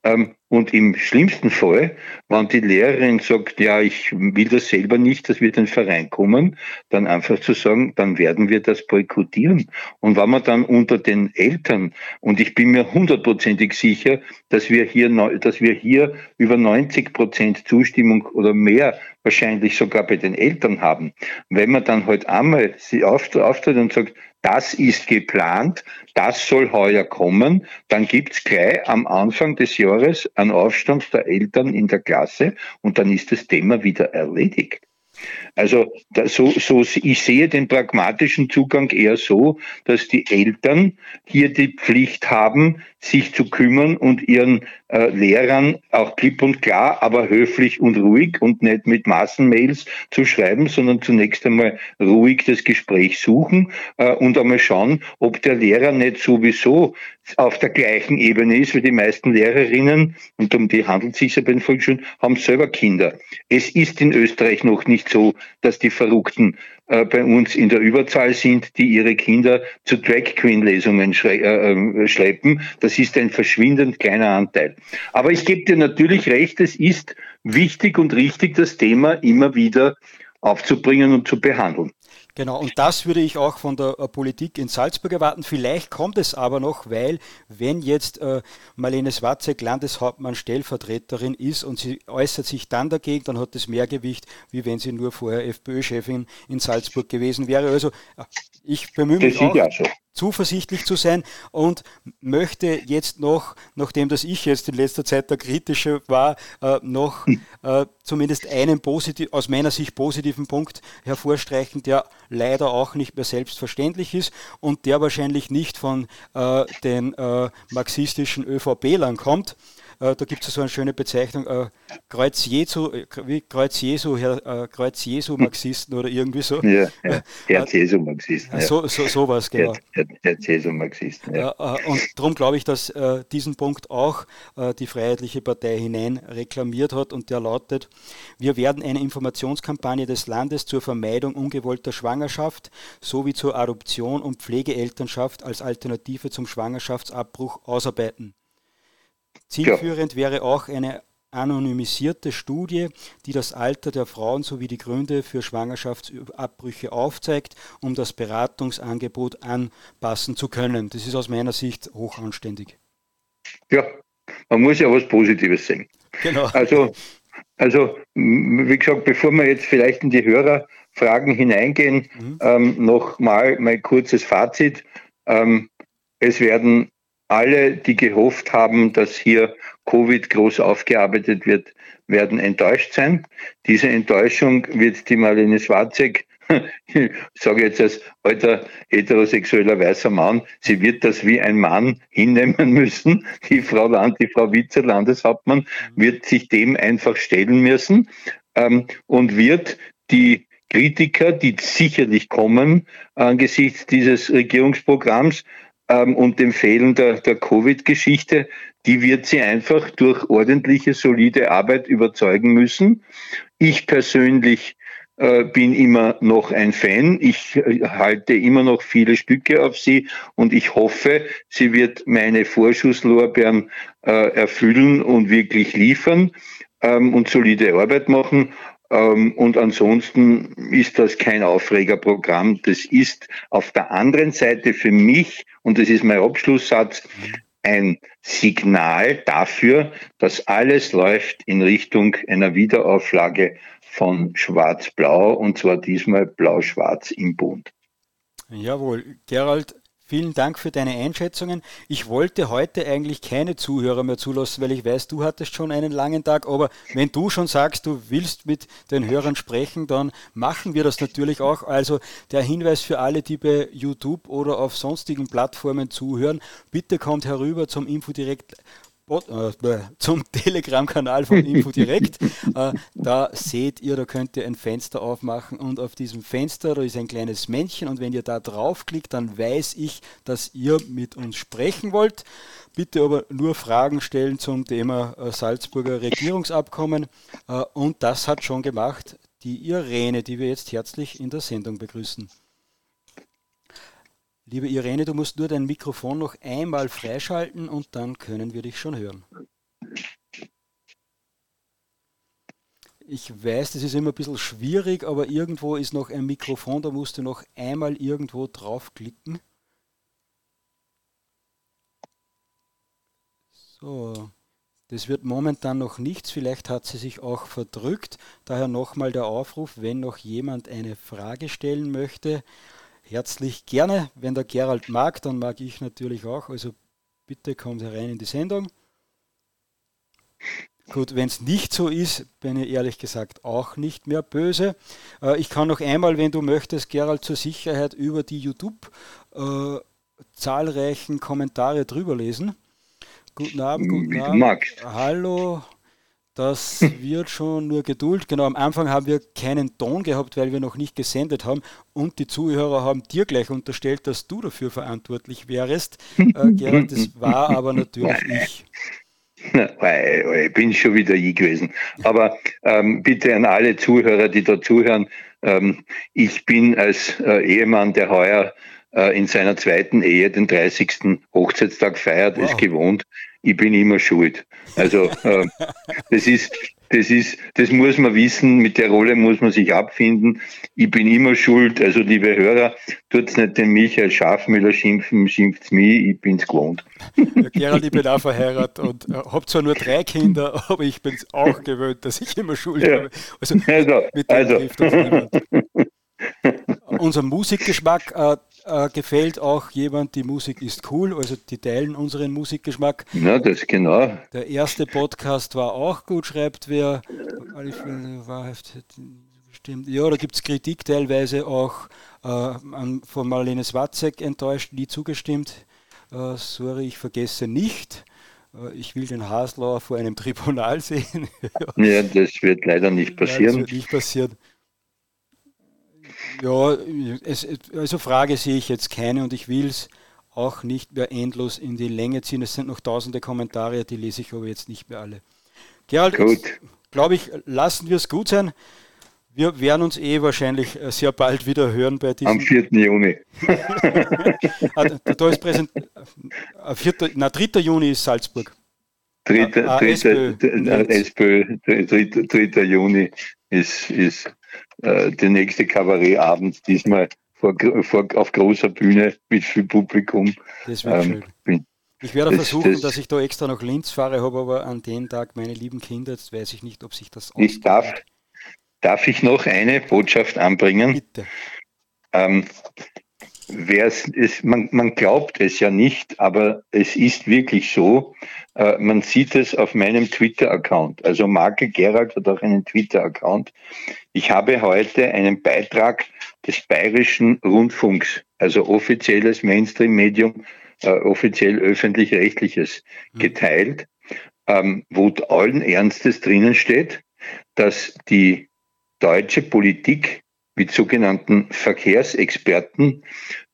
Ähm, und im schlimmsten Fall, wenn die Lehrerin sagt, ja, ich will das selber nicht, dass wir den Verein kommen, dann einfach zu sagen, dann werden wir das boykottieren. Und wenn man dann unter den Eltern, und ich bin mir hundertprozentig sicher, dass wir hier, dass wir hier über 90 Prozent Zustimmung oder mehr wahrscheinlich sogar bei den Eltern haben. Wenn man dann halt einmal sie auftritt und sagt, das ist geplant, das soll heuer kommen, dann gibt's gleich am Anfang des Jahres einen Aufstand der Eltern in der Klasse und dann ist das Thema wieder erledigt. Also so, so, ich sehe den pragmatischen Zugang eher so, dass die Eltern hier die Pflicht haben, sich zu kümmern und ihren äh, Lehrern auch klipp und klar, aber höflich und ruhig und nicht mit Massenmails zu schreiben, sondern zunächst einmal ruhig das Gespräch suchen äh, und einmal schauen, ob der Lehrer nicht sowieso auf der gleichen Ebene ist, wie die meisten Lehrerinnen, und um die handelt es sich ja bei den Volksschulen, haben selber Kinder. Es ist in Österreich noch nicht so, dass die Verrückten äh, bei uns in der Überzahl sind, die ihre Kinder zu Drag Queen Lesungen äh, äh, schleppen. Das ist ein verschwindend kleiner Anteil. Aber ich gebe dir natürlich recht, es ist wichtig und richtig, das Thema immer wieder aufzubringen und zu behandeln. Genau, und das würde ich auch von der äh, Politik in Salzburg erwarten. Vielleicht kommt es aber noch, weil wenn jetzt äh, Marlene Swatzek Landeshauptmann Stellvertreterin ist und sie äußert sich dann dagegen, dann hat das mehr Gewicht, wie wenn sie nur vorher FPÖ-Chefin in Salzburg gewesen wäre. Also äh, ich bemühe mich auch, zuversichtlich zu sein und möchte jetzt noch, nachdem dass ich jetzt in letzter Zeit der Kritische war, äh, noch hm. äh, zumindest einen positiv, aus meiner Sicht positiven Punkt hervorstreichen, der leider auch nicht mehr selbstverständlich ist und der wahrscheinlich nicht von äh, den äh, marxistischen ÖVP-Lern kommt. Äh, da gibt es so eine schöne Bezeichnung, äh, Kreuz Jesu, äh, wie Kreuz Jesu, Herr, äh, Kreuz Jesu Marxisten oder irgendwie so. Ja, ja. Herz Jesu Marxisten. Ja. So, so, sowas, genau. Herz, Herz Jesu Marxisten, ja. Und darum glaube ich, dass diesen Punkt auch die Freiheitliche Partei hinein reklamiert hat und der lautet, wir werden eine Informationskampagne des Landes zur Vermeidung ungewollter Schwangerschaft sowie zur Adoption und Pflegeelternschaft als Alternative zum Schwangerschaftsabbruch ausarbeiten. Zielführend ja. wäre auch eine anonymisierte Studie, die das Alter der Frauen sowie die Gründe für Schwangerschaftsabbrüche aufzeigt, um das Beratungsangebot anpassen zu können. Das ist aus meiner Sicht hochanständig. Ja, man muss ja was Positives sehen. Genau. Also, also wie gesagt, bevor wir jetzt vielleicht in die Hörerfragen hineingehen, mhm. ähm, noch mal mein kurzes Fazit. Ähm, es werden alle, die gehofft haben, dass hier Covid groß aufgearbeitet wird, werden enttäuscht sein. Diese Enttäuschung wird die Marlene Swarzek, ich sage jetzt als alter heterosexueller weißer Mann, sie wird das wie ein Mann hinnehmen müssen. Die Frau Land, die Frau Vize Landeshauptmann wird sich dem einfach stellen müssen ähm, und wird die Kritiker, die sicherlich kommen angesichts dieses Regierungsprogramms ähm, und dem Fehlen der, der Covid-Geschichte, die wird sie einfach durch ordentliche, solide Arbeit überzeugen müssen. Ich persönlich äh, bin immer noch ein Fan. Ich äh, halte immer noch viele Stücke auf sie und ich hoffe, sie wird meine Vorschusslorbeeren äh, erfüllen und wirklich liefern ähm, und solide Arbeit machen. Ähm, und ansonsten ist das kein Aufregerprogramm. Das ist auf der anderen Seite für mich, und das ist mein Abschlusssatz, ein Signal dafür, dass alles läuft in Richtung einer Wiederauflage von Schwarz-Blau und zwar diesmal Blau-Schwarz im Bund. Jawohl, Gerald, Vielen Dank für deine Einschätzungen. Ich wollte heute eigentlich keine Zuhörer mehr zulassen, weil ich weiß, du hattest schon einen langen Tag. Aber wenn du schon sagst, du willst mit den Hörern sprechen, dann machen wir das natürlich auch. Also der Hinweis für alle, die bei YouTube oder auf sonstigen Plattformen zuhören, bitte kommt herüber zum Infodirekt zum Telegram-Kanal von InfoDirect. äh, da seht ihr, da könnt ihr ein Fenster aufmachen und auf diesem Fenster, da ist ein kleines Männchen und wenn ihr da draufklickt, dann weiß ich, dass ihr mit uns sprechen wollt. Bitte aber nur Fragen stellen zum Thema äh, Salzburger Regierungsabkommen äh, und das hat schon gemacht die Irene, die wir jetzt herzlich in der Sendung begrüßen. Liebe Irene, du musst nur dein Mikrofon noch einmal freischalten und dann können wir dich schon hören. Ich weiß, das ist immer ein bisschen schwierig, aber irgendwo ist noch ein Mikrofon, da musst du noch einmal irgendwo draufklicken. So, das wird momentan noch nichts, vielleicht hat sie sich auch verdrückt. Daher nochmal der Aufruf, wenn noch jemand eine Frage stellen möchte herzlich gerne. Wenn der Gerald mag, dann mag ich natürlich auch. Also bitte kommt herein in die Sendung. Gut, wenn es nicht so ist, bin ich ehrlich gesagt auch nicht mehr böse. Äh, ich kann noch einmal, wenn du möchtest, Gerald, zur Sicherheit über die YouTube äh, zahlreichen Kommentare drüber lesen. Guten Abend, guten Abend. Hallo, das wird schon nur Geduld. Genau, am Anfang haben wir keinen Ton gehabt, weil wir noch nicht gesendet haben. Und die Zuhörer haben dir gleich unterstellt, dass du dafür verantwortlich wärst. Äh, Gerald, das war aber natürlich ich. Ich bin schon wieder ich gewesen. Aber ähm, bitte an alle Zuhörer, die da zuhören, ähm, ich bin als äh, Ehemann, der heuer in seiner zweiten Ehe den 30. Hochzeitstag feiert, wow. ist gewohnt, ich bin immer schuld. Also äh, das ist, das ist, das muss man wissen, mit der Rolle muss man sich abfinden. Ich bin immer schuld. Also liebe Hörer, tut's nicht den Michael Schafmüller schimpfen, schimpft's mich, ich bin's gewohnt. Ja, Gerald, ich bin auch verheiratet und äh, habe zwar nur drei Kinder, aber ich bin's auch gewöhnt, dass ich immer schuld ja. habe. Also, also, mit dem also. Unser Musikgeschmack äh, äh, gefällt auch jemand, die Musik ist cool, also die teilen unseren Musikgeschmack. Ja, das genau. Der erste Podcast war auch gut, schreibt wer. Stimmt. Ja, da gibt es Kritik teilweise auch äh, von Marlene Swatzek enttäuscht, nie zugestimmt. Äh, sorry, ich vergesse nicht. Äh, ich will den Haslauer vor einem Tribunal sehen. ja, das wird leider nicht passieren. Ja, das wird nicht passieren. Ja, es, also Frage sehe ich jetzt keine und ich will es auch nicht mehr endlos in die Länge ziehen. Es sind noch tausende Kommentare, die lese ich aber jetzt nicht mehr alle. Gerald, glaube ich, lassen wir es gut sein. Wir werden uns eh wahrscheinlich äh, sehr bald wieder hören bei diesem. Am 4. Juni. Ah, da ist präsent. 4. Äh, na, 3. Juni ist Salzburg. 3. Ah, ah, SPÖ, 3. Juni ist, ist äh, der nächste Kabarettabend, diesmal vor, vor, auf großer Bühne mit viel Publikum. Das wird ähm, schön. Ich werde das, versuchen, das, dass ich da extra nach Linz fahre, habe aber an dem Tag meine lieben Kinder, jetzt weiß ich nicht, ob sich das Ich darf, darf ich noch eine Botschaft anbringen? Bitte. Ähm, es, man, man glaubt es ja nicht, aber es ist wirklich so. Äh, man sieht es auf meinem Twitter-Account. Also Marke Gerald hat auch einen Twitter-Account. Ich habe heute einen Beitrag des Bayerischen Rundfunks, also offizielles Mainstream-Medium, äh, offiziell öffentlich-rechtliches, mhm. geteilt, ähm, wo allen Ernstes drinnen steht, dass die deutsche Politik mit sogenannten Verkehrsexperten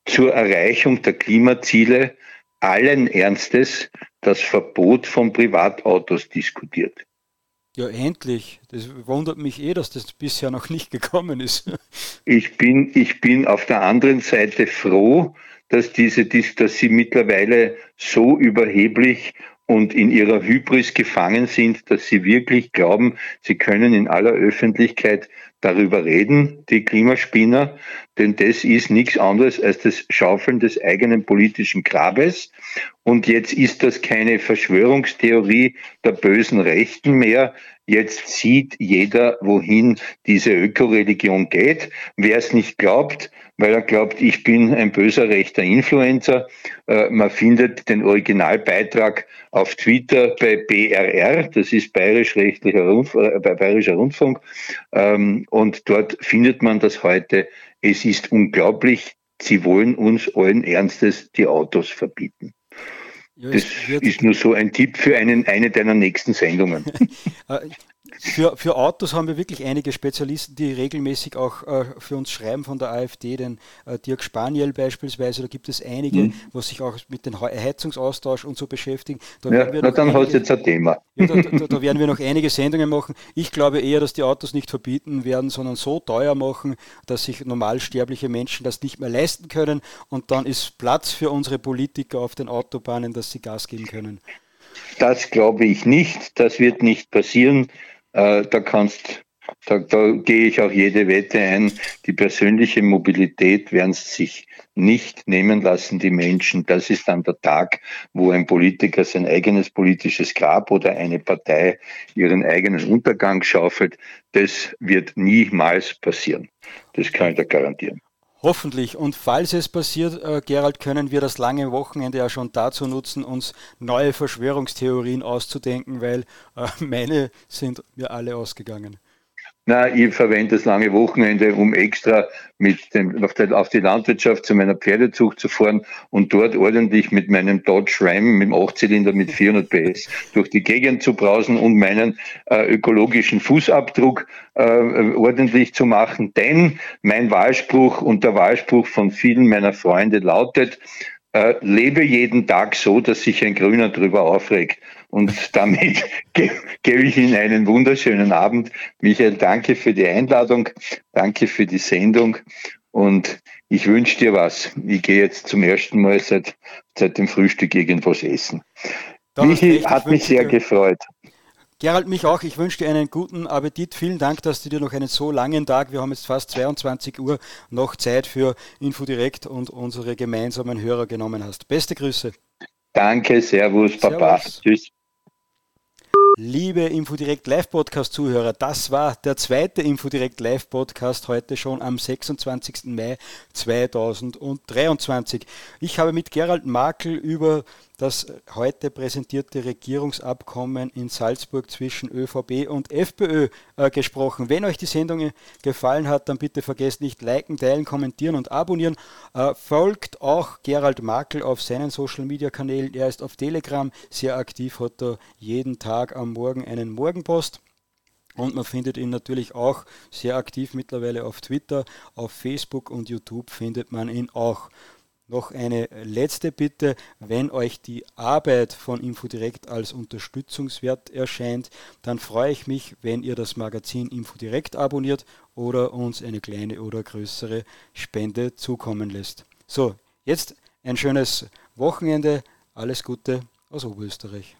zur Erreichung der Klimaziele allen Ernstes das Verbot von Privatautos diskutiert. Ja, endlich. Das wundert mich eh, dass das bisher noch nicht gekommen ist. Ich bin, ich bin auf der anderen Seite froh, dass diese, dass sie mittlerweile so überheblich und in ihrer Hybris gefangen sind, dass sie wirklich glauben, sie können in aller Öffentlichkeit darüber reden, die Klimaspinner, denn das ist nichts anderes als das Schaufeln des eigenen politischen Grabes. Und jetzt ist das keine Verschwörungstheorie der bösen Rechten mehr. Jetzt sieht jeder, wohin diese Ökoreligion geht. Wer es nicht glaubt, weil er glaubt, ich bin ein böser rechter Influencer. Äh, man findet den Originalbeitrag auf Twitter bei BRR, das ist Bayerisch Rechtlicher Rundf äh, Bayerischer Rundfunk, ähm, und dort findet man das heute. Es ist unglaublich, sie wollen uns allen Ernstes die Autos verbieten. Ja, das ist nur so ein Tipp für einen, eine deiner nächsten Sendungen. Für, für Autos haben wir wirklich einige Spezialisten, die regelmäßig auch äh, für uns schreiben von der AfD, den äh, Dirk Spaniel beispielsweise, da gibt es einige, mhm. was sich auch mit dem Heizungsaustausch und so beschäftigen. Da ja, na, dann einige, hast du jetzt ein Thema. Ja, da, da, da, werden wir noch einige Sendungen machen. Ich glaube eher, dass die Autos nicht verbieten werden, sondern so teuer machen, dass sich normalsterbliche Menschen das nicht mehr leisten können und dann ist Platz für unsere Politiker auf den Autobahnen, dass sie Gas geben können. Das glaube ich nicht. Das wird nicht passieren. Äh, da kannst, da, da gehe ich auch jede Wette ein. Die persönliche Mobilität werden sich nicht nehmen lassen, die Menschen. Das ist dann der Tag, wo ein Politiker sein eigenes politisches Grab oder eine Partei ihren eigenen Untergang schaufelt. Das wird niemals passieren. Das kann ich da garantieren. Hoffentlich. Und falls es passiert, äh, Gerald, können wir das lange Wochenende ja schon dazu nutzen, uns neue Verschwörungstheorien auszudenken, weil äh, meine sind mir alle ausgegangen. Na, ich verwende das lange Wochenende, um extra mit dem, auf, der, auf, die Landwirtschaft zu meiner Pferdezucht zu fahren und dort ordentlich mit meinem Dodge Ram mit dem 8-Zylinder mit 400 PS durch die Gegend zu brausen und meinen äh, ökologischen Fußabdruck äh, ordentlich zu machen. Denn mein Wahlspruch und der Wahlspruch von vielen meiner Freunde lautet, äh, lebe jeden Tag so, dass sich ein Grüner drüber aufregt. Und damit ge gebe ich Ihnen einen wunderschönen Abend. Michael, danke für die Einladung, danke für die Sendung und ich wünsche dir was. Ich gehe jetzt zum ersten Mal seit, seit dem Frühstück irgendwas essen. Michi, hat mich sehr gefreut. Gerald, mich auch. Ich wünsche dir einen guten Appetit. Vielen Dank, dass du dir noch einen so langen Tag, wir haben jetzt fast 22 Uhr, noch Zeit für Infodirekt und unsere gemeinsamen Hörer genommen hast. Beste Grüße. Danke, Servus, Papa. Servus. Tschüss. Liebe Infodirect Live Podcast Zuhörer, das war der zweite Infodirect Live Podcast heute schon am 26. Mai 2023. Ich habe mit Gerald Makel über das heute präsentierte Regierungsabkommen in Salzburg zwischen ÖVP und FPÖ äh, gesprochen. Wenn euch die Sendung gefallen hat, dann bitte vergesst nicht liken, teilen, kommentieren und abonnieren. Äh, folgt auch Gerald Makel auf seinen Social Media Kanälen. Er ist auf Telegram sehr aktiv, hat da jeden Tag am Morgen einen Morgenpost. Und man findet ihn natürlich auch sehr aktiv mittlerweile auf Twitter, auf Facebook und YouTube findet man ihn auch. Noch eine letzte Bitte, wenn euch die Arbeit von Infodirect als unterstützungswert erscheint, dann freue ich mich, wenn ihr das Magazin Infodirect abonniert oder uns eine kleine oder größere Spende zukommen lässt. So, jetzt ein schönes Wochenende, alles Gute aus Oberösterreich.